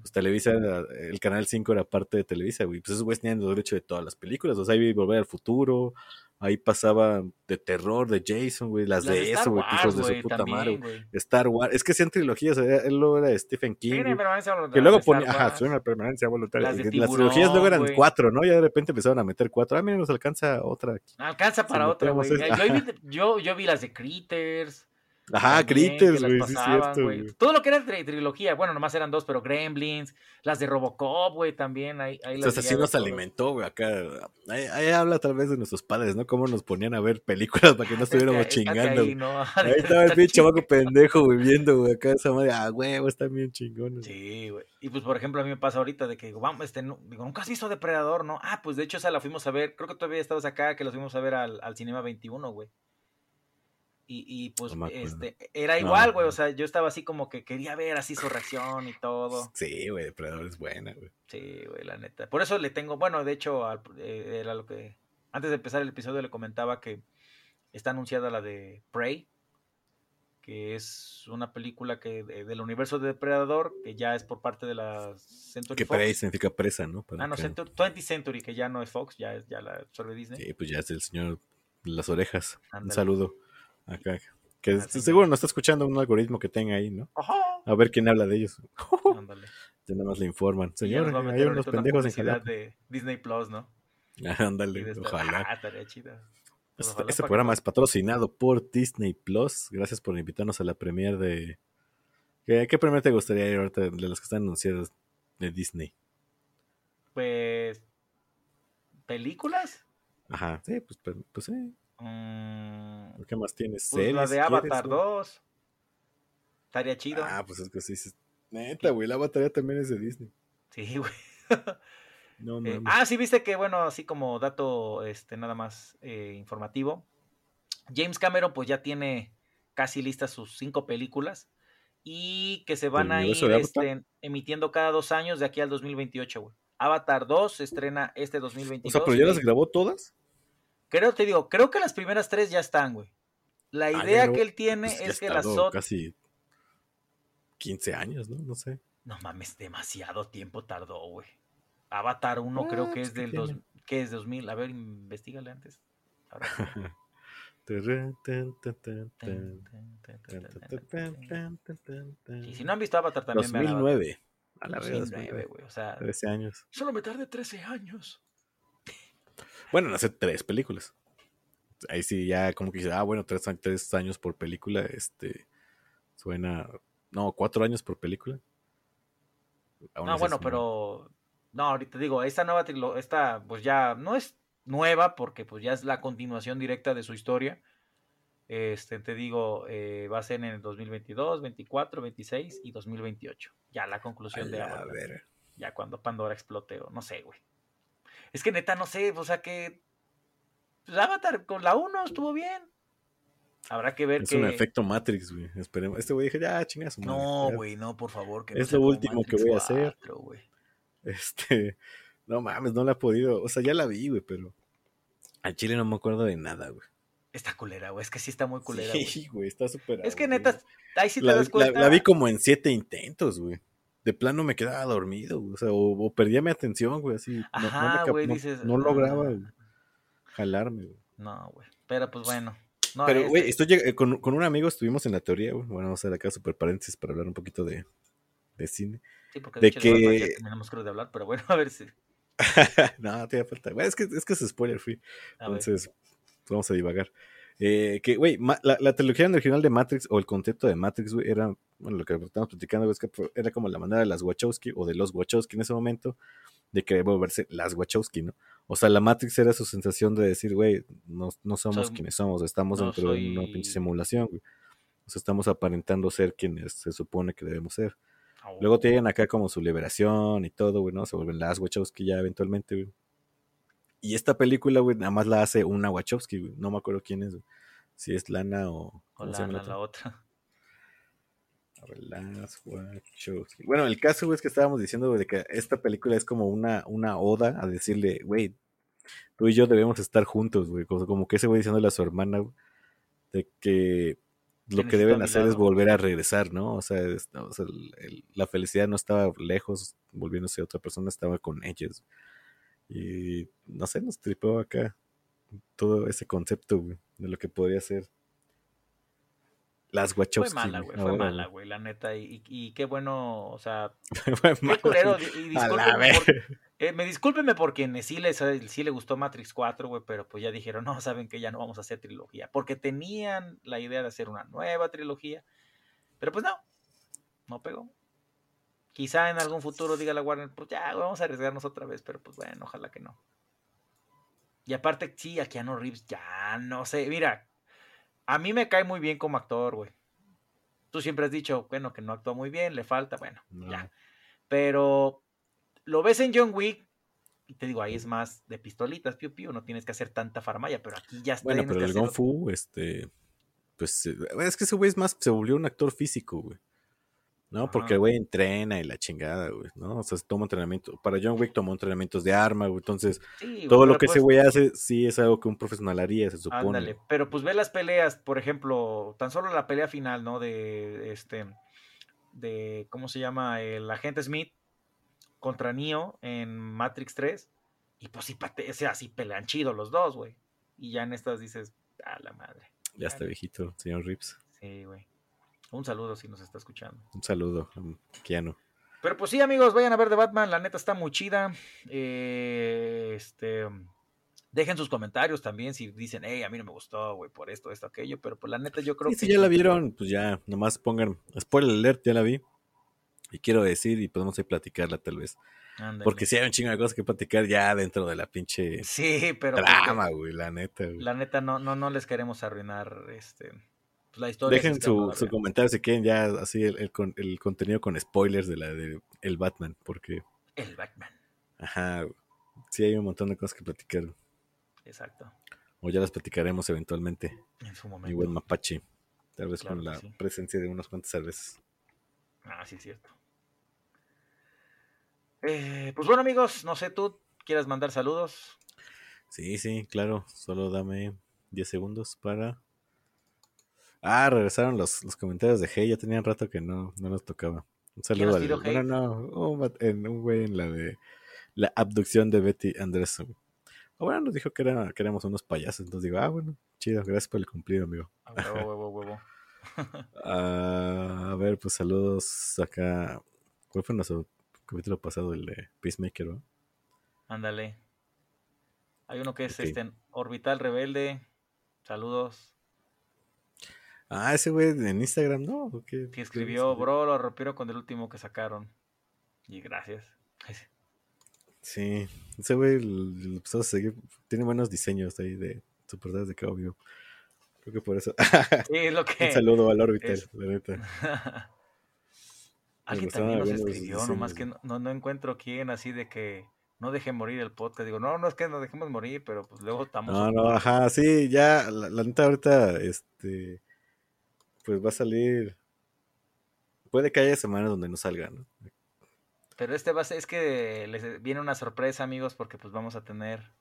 pues Televisa, era- el canal 5 era parte de Televisa, güey. Pues esos güeyes tenían los derechos de todas las películas. O sea, ahí Volver al Futuro, ahí pasaba de terror, de Jason, güey, las, Las de, eso, güey, hijos de su puta también, madre, güey. Star Wars, es que hacían trilogías, o sea, él luego era de Stephen King, Tiene güey, permanencia voluntaria que luego ponía, ajá, una permanencia voluntaria. Las de Las, Tiburón, trilogías luego eran güey. cuatro, ¿no? Ya de repente empezaron a meter cuatro. Ah, mira, nos alcanza otra. aquí. Alcanza para Si otra, güey. yo, yo vi las de Critters. Ajá, también, Critters, güey, sí cierto. Todo lo que era tri- trilogía, bueno, nomás eran dos, pero Gremlins, las de Robocop, güey, también. Ahí, ahí las Entonces así nos alimentó, güey, acá. Ahí, ahí habla tal vez de nuestros padres, ¿no? Cómo nos ponían a ver películas para que no estuviéramos chingando. ahí, güey. ¿no? Ahí estaba el pinche chamaco pendejo, güey, viendo, güey, acá esa madre. Ah, huevo, están bien chingones. Sí, güey. Y pues, por ejemplo, a mí me pasa ahorita de que, digo, vamos, este, no- digo, nunca has visto Depredador, ¿no? Ah, pues de hecho esa la fuimos a ver, creo que todavía estabas acá, que la fuimos a ver al, al Cinema 21, güey. Y, y pues, No este, era igual, no, güey, o sea, yo estaba así como que quería ver así su reacción y todo. Sí, güey, Depredador es buena, güey. Sí, güey, la neta. Por eso le tengo, bueno, de hecho, al- eh, era lo que, antes de empezar el episodio le comentaba que está anunciada la de Prey, que es una película que de- del universo de Depredador, que ya es por parte de la Century Que Fox. prey significa presa, ¿no? Para Ah, no. Century, 20th Century, que ya no es Fox, ya, es, ya la absorbe Disney. Sí, pues ya es el señor las orejas. Un saludo acá. Que Ah, sí, seguro nos está escuchando un algoritmo que tenga ahí, ¿no? Ajá. A ver quién habla de ellos. Ándale. Ya nada más le informan. Señor, hay unos pendejos en de Disney Plus, ¿no? Ándale, estar- ojalá. Ah, estaría chida. Pues Este, ojalá este que programa es patrocinado por Disney Plus. Gracias por invitarnos a la premier de. ¿Qué, qué premier te gustaría ir ahorita de las que están anunciadas de Disney? Pues. ¿Películas? Ajá, sí, pues, pues, pues sí. Mm, ¿Qué más tienes? pues la ¿Series de Avatar güey? 2. Estaría chido. Ah, pues es que sí. sí. Neta, güey, la batería también es de Disney. Sí, güey. No, Eh, ah, sí, viste que, bueno, así como dato este, nada más eh, informativo. James Cameron, pues ya tiene casi listas sus cinco películas y que se van a ir Avatar? este, emitiendo cada dos años de aquí al 2028, güey. Avatar 2 se estrena este o 2022. sea, pero ya las grabó todas. Creo, te digo, creo que las primeras tres ya están, güey. La Ah, idea grabó. que él tiene Pues es que las otras... Casi 15 años, ¿no? No sé. No mames, demasiado tiempo tardó, güey. Avatar 1 creo Ah, que pues, es ¿qué del dos, que es 2000. A ver, investigale antes. Ahora. Y si no han visto Avatar también vean Avatar. 2009. A la verga, 2009, güey. O sea, 13 años. solo me tardé 13 años. Bueno, no hace tres películas. Ahí sí, ya como que dice, ah, bueno, tres, tres años por película, este, suena, no, cuatro años por película. Aún No, bueno, pero. No, ahorita digo, esta nueva trilogía, esta, pues ya no es nueva, porque pues ya es la continuación directa de su historia. Este, te digo, eh, va a ser en el 2022, 24, 26 y 2028. Ya la conclusión de Avatar. Ya cuando Pandora explote, o no sé, güey. Es que neta, no sé, o sea que. pues, Avatar con la 1 estuvo bien. Habrá que ver Es que. un efecto Matrix, güey. Esperemos. Este güey dije, ya, chinga su madre. No, ya". güey, no, por favor. Que no Es lo último que voy a hacer. 4, güey. Este, no mames, no la he podido. O sea, ya la vi, güey, pero al chile no me acuerdo de nada, güey. Está culera, güey. Es que sí está muy culera. Sí, güey, está súper. Es que neta, ahí sí te la, das la- cuenta. la vi como en siete intentos, güey. De plano me quedaba dormido, güey. O sea, o, o perdía mi atención, güey, así. No, no, Ajá, cap- güey, no- dices, no lograba ah. güey, jalarme, güey. No, güey. Pero pues bueno. No, Pero, este- güey, estoy eh, con, con un amigo estuvimos en la teoría, güey. Bueno, vamos a hacer acá super paréntesis para hablar un poquito de, de cine. Sí, porque de de, hecho que. ya terminamos creo de hablar, pero bueno, a ver si. no, te falta. Güey, es que es que es spoiler free. A ver. Entonces, vamos a divagar. Eh, que, güey, la, la trilogía original de Matrix o el concepto de Matrix, güey, era, bueno, lo que estamos platicando, es que era como la manera de las Wachowski o de los Wachowski en ese momento de querer volverse las Wachowski, ¿no? O sea, la Matrix era su sensación de decir, güey, no, no somos Soy- quienes somos, estamos no dentro de una pinche simulación, güey. O sea, estamos aparentando ser quienes se supone que debemos ser. Oh. Luego tienen acá como su liberación y todo, güey, ¿no? Se vuelven las Wachowski ya eventualmente, güey. Y esta película, güey, nada más la hace una Wachowski, güey. No me acuerdo quién es, güey. si es Lana o... O ¿cómo se llama Lana, la otra. A Last Wachowski. Bueno, el caso, güey, es que estábamos diciendo de que esta película es como una, una oda a decirle, güey, tú y yo debemos estar juntos, güey. Como, como que ese güey diciéndole a su hermana, de que lo que a deben hacer es volver a regresar, ¿no? O sea, es- o sea, el- el- la felicidad no estaba lejos, volviéndose otra persona, estaba con ellos. Y no sé, nos tripó acá todo ese concepto, güey, de lo que podría ser. Las Fue Wachowski. mala, güey, fue mala, güey, la neta. Y, qué bueno, o sea, Fue qué mala, culero. güey. Y, y A la por- eh, me discúlpenme porque sí le, sí le gustó Matrix 4, güey, pero pues ya dijeron, no, saben que ya no vamos a hacer trilogía. Porque tenían la idea de hacer una nueva trilogía. Pero pues no, no pegó. Quizá en algún futuro diga la Warner, pues ya, vamos a arriesgarnos otra vez, pero pues bueno, ojalá que no. Y aparte, sí, a Keanu Reeves, ya no sé. Mira, a mí me cae muy bien como actor, güey. Tú siempre has dicho, bueno, que no actúa muy bien, le falta, bueno, ya. Pero lo ves en John Wick, y te digo, ahí es más de pistolitas, piu piu, no tienes que hacer tanta farmaya, pero aquí ya está. Bueno, pero el Kung Fu, este, pues, eh, es que ese güey es más, se volvió un actor físico, güey. ¿No? Porque el güey entrena y la chingada, güey, ¿no? O sea, se toma entrenamiento. Para John Wick tomó entrenamientos de arma, güey. Entonces, Sí, todo lo que ese pues- güey hace, sí es algo que un profesional haría, se supone. Ándale, pero pues ve las peleas, por ejemplo, tan solo la pelea final, ¿no? De este, de, ¿cómo se llama? El agente Smith contra Neo en Matrix 3. Y pues sí, pate- o sea, sí pelean chido los dos, güey. Y ya en estas dices, a la madre. Ya está viejito, señor Rips. Sí, güey. Un saludo si nos está escuchando. Un saludo Keanu. Pero pues sí, amigos, vayan a ver de Batman, la neta está muy chida. Eh, este, dejen sus comentarios también si dicen, hey, a mí no me gustó, güey, por esto, esto, aquello. Pero pues la neta yo creo Y que... si ya la vieron, pues ya, nomás pongan, spoiler alert, ya la vi. Y quiero decir, y podemos ahí platicarla tal vez. Porque sí hay un chingo de cosas que platicar ya dentro de la pinche Sí, pero... trama, güey, la neta, güey. La neta no, no, no les queremos arruinar este, pues, la historia. si Dejen es su, su comentario si quieren ya así el, el el contenido con spoilers de la de el Batman, porque El Batman, ajá, sí hay un montón de cosas que platicar. exacto. O ya las platicaremos eventualmente. En su momento. buen mapache. Tal vez Claro con la sí. presencia de unas cuantas cervezas. Ah, sí, es cierto. Eh, pues bueno, amigos, no sé, tú quieras mandar saludos. Sí, sí, claro. Solo dame 10 segundos para. Ah, regresaron los, los comentarios de Hey. Ya tenían rato que no, no nos tocaba. Un saludo al. Bueno, no, un, en, un güey en la de la abducción de Betty Anderson. O bueno, nos dijo que, era, que éramos unos payasos. Entonces digo, ah, bueno, chido, gracias por el cumplido, amigo. A huevo, huevo, huevo. Ah, a ver, pues saludos acá. ¿Cuál fue nuestro capítulo pasado? El de Peacemaker, ¿no? Ándale. Hay uno que es Ok. este Orbital Rebelde. Saludos. Ah, ese güey en Instagram, ¿no? Que escribió, bro, lo rompieron con el último que sacaron. Y gracias. Sí, ese güey lo lo empezó a seguir. Tiene buenos diseños ahí de su portadas de Vivo. Creo que por eso. Sí, es lo que. Un saludo al Orbital, es- la neta. Alguien también nos escribió, nomás que no, no, encuentro quién así de que no deje morir el podcast. Digo, no, no es que nos dejemos morir, pero pues luego estamos. No, no, ajá, sí, ya, la, la neta ahorita, este, pues va a salir. Puede que haya semanas donde no salga, ¿no? Pero este va a ser, es que les viene una sorpresa, amigos, porque pues vamos a tener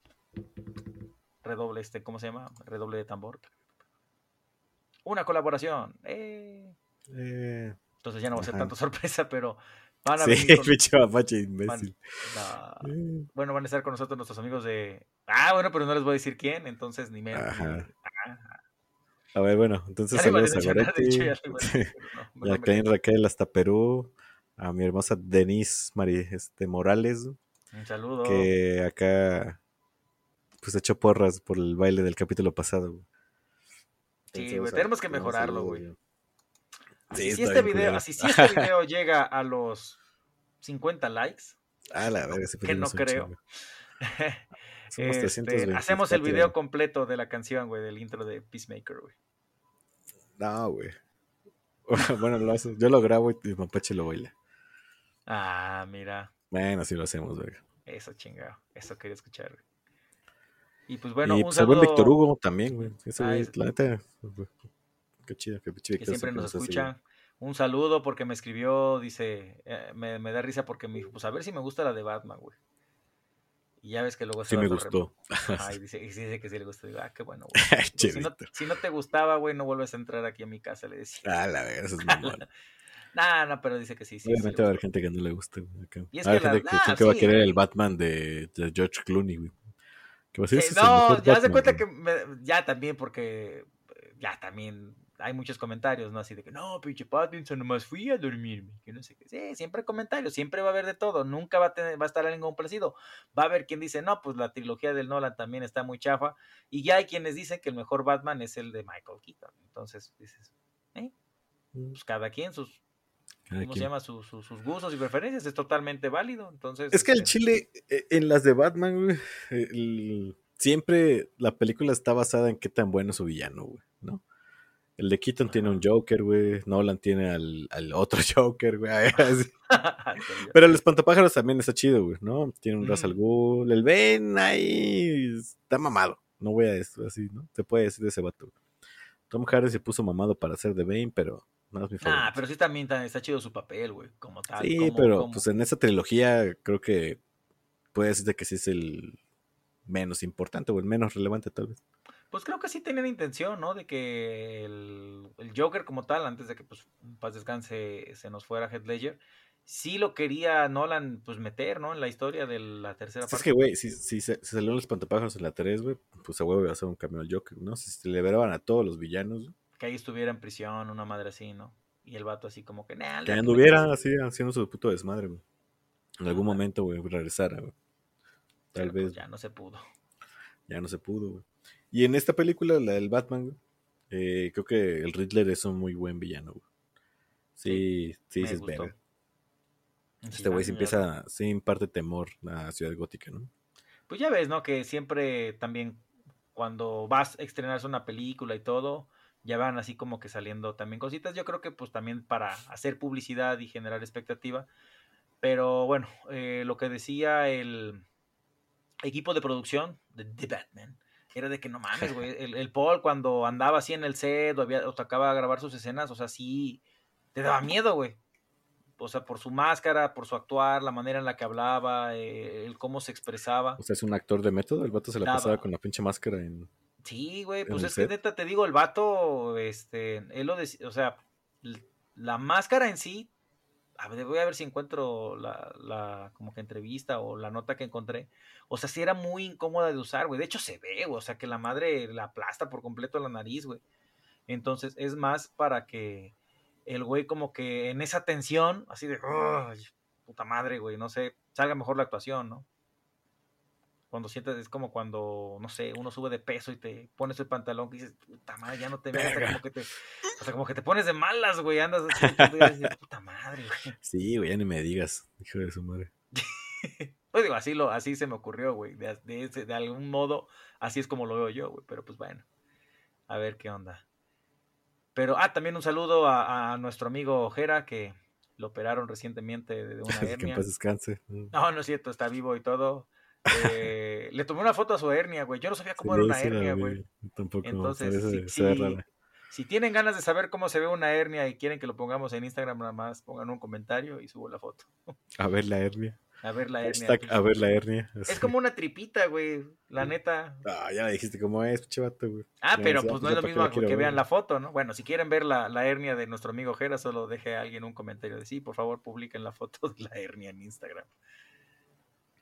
redoble, este, ¿cómo se llama? Redoble de tambor. Una colaboración. ¡eh! Eh, Entonces ya no va a ser Ajá. tanto sorpresa, pero van a sí, venir con- van- imbécil. no, Eh, bueno, van a estar con nosotros nuestros amigos de... Ah, bueno, pero no les voy a decir quién, entonces ni me... Ajá. Ah, A ver, bueno, entonces saludos a Goretti, a Klein. Raquel hasta Perú, a mi hermosa Denise Mari, este, Morales, Un saludo. que acá pues echó porras por el baile del capítulo pasado. güey. Sí, güey, a- tenemos que mejorarlo, güey. Sí, Así si está este video, así si este video llega a los 50 likes, Ah, la verga, sí que no creo. Somos este, 324. hacemos el video completo de la canción, güey, del intro de Peacemaker, güey. No, güey. bueno, lo hace- yo lo grabo y Mapache lo baila. Ah, mira, Bueno, así lo hacemos, güey. eso chingado, eso quería escuchar, güey. Y pues bueno, y un pues el buen saludo Víctor Hugo también, güey. Ese Ah, es- la neta, qué chido, qué chido que siempre nos escucha. Un saludo porque me escribió, dice, eh, me, me da risa porque me dijo, pues a ver si me gusta la de Batman, güey. Y ya ves que luego se Sí va me a gustó. Ajá, y dice, que sí le gustó. Digo, ah, qué bueno, güey. Si, no, si no te gustaba, güey, no vuelves a entrar aquí a mi casa, le decía. Ah, la verdad, eso es mamón. nah, no, pero dice que sí, sí. Obviamente va a haber gente que no le guste. güey, acá. Y es Va a haber que la- ah, va a querer el Batman de, de George Clooney, güey. Que va a decir, Sí, "Ese es el no, ya se cuenta güey". que me- ya también, porque eh, ya también hay muchos comentarios, ¿no? Así de que no, pinche Pattinson, nomás fui a dormirme, que no sé qué. Sí, siempre hay comentarios, siempre va a haber de todo, nunca va a, tener, va a estar alguien complacido. Va a haber quien dice, no, pues la trilogía del Nolan también está muy chafa. Y ya hay quienes dicen que el mejor Batman es el de Michael Keaton. Entonces dices, ¿eh? Pues cada quien sus. Cada ¿Cómo se llama? Sus, sus- sus gustos y preferencias. Es totalmente válido. Entonces. Es que el este, chile, eh, en las de Batman, el- siempre la película está basada en qué tan bueno es su villano, güey, ¿no? El de Keaton tiene un Joker, güey. Nolan tiene al, al otro Joker, güey. Pero el espantapájaros también está chido, güey, ¿no? Tiene un Ra's al Ghul. El Ben ahí está mamado. No voy a decir así, ¿no? Se puede decir de ese vato. Tom Hardy se puso mamado para hacer de Bane, pero no es mi favorito. Ah, pero sí también está, está chido su papel, güey, como tal. Sí, como- pero como- pues en esa trilogía creo que puede decirte que sí es el menos importante o el menos relevante tal vez. Pues creo que sí tenían intención, ¿no? De que el, el Joker como tal, antes de que pues paz descanse se nos fuera Heath Ledger, sí lo quería Nolan pues meter, ¿no? En la historia de la tercera es parte. que, güey, si, si se, si salió los espantapájaros en la 3, güey, pues a huevo iba a hacer un cambio al Joker, ¿no? Si se liberaban a todos los villanos, güey, Que ahí estuviera en prisión, una madre así, ¿no? Y el vato así como que, nah, que anduviera así haciendo su puto desmadre, güey. En algún momento, güey, regresara, güey. Tal pues, vez ya no se pudo. ya no se pudo, güey. Y en esta película, la del Batman, eh, creo que el Riddler es un muy buen villano, güey. Sí, sí, sí es verga. Este güey se empieza, sí imparte temor a Ciudad Gótica, ¿no? Pues ya ves, ¿no? Que siempre también cuando vas a estrenarse una película y todo, ya van así como que saliendo también cositas. Yo creo que pues también para hacer publicidad y generar expectativa. Pero bueno, eh, lo que decía el equipo de producción de The Batman era de que no mames, güey. El, el Paul cuando andaba así en el set o, había, o tocaba grabar sus escenas, o sea, sí te daba miedo, güey. O sea, por su máscara, por su actuar, la manera en la que hablaba, eh, el cómo se expresaba. O sea, es un actor de método, el vato se la Daba. pasaba con la pinche máscara en... Sí, güey, pues es que neta te digo, el vato, este, él lo decía, o sea, la máscara en sí, a ver, voy a ver si encuentro la, la como que entrevista o la nota que encontré, o sea, sí era muy incómoda de usar, güey, de hecho se ve, güey, o sea, que la madre la aplasta por completo la nariz, güey, entonces es más para que el güey como que en esa tensión, así de, "Ay, puta madre, güey, no sé, salga mejor la actuación, ¿no? Cuando sientes, es como cuando, no sé, uno sube de peso y te pones el pantalón y dices, puta madre, ya no te sea, como que te, o sea, como que te pones de malas, güey, andas así, dices, puta madre, güey. Sí, güey, ya ni me digas, hijo de su madre. Pues digo, así, lo, así se me ocurrió, güey. De, de, ese- de algún modo, así es como lo veo yo, güey. Pero pues bueno, a ver qué onda. Pero, ah, también un saludo a, a nuestro amigo Ojera, que lo operaron recientemente de, una que en hernia. paz descanse. Mm. No, no es cierto, está vivo y todo. Eh, le tomé una foto a su hernia, güey. Yo no sabía cómo Sí, era una hernia, güey. Tampoco, Entonces, parece- sí- si tienen ganas de saber cómo se ve una hernia y quieren que lo pongamos en Instagram, nada más pongan un comentario y subo la foto. A ver la hernia. A ver la hernia. Hashtag a ver la hernia. Es como una tripita, güey. La neta. Ah, ya dijiste cómo es, pinche vato, güey. Ah, Ya pero decía, pues no ya es lo mismo que, ver, vean la foto, ¿no? Bueno, si quieren ver la, la hernia de nuestro amigo Jera, solo deje a alguien un comentario de sí, por favor, publiquen la foto de la hernia en Instagram.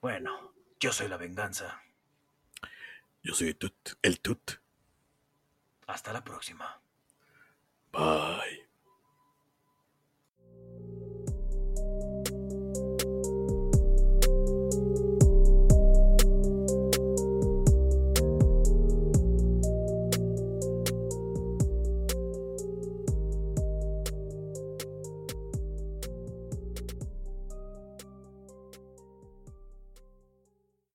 Bueno, yo soy la venganza. Yo soy Tut, el Tut. Hasta la próxima. Bye.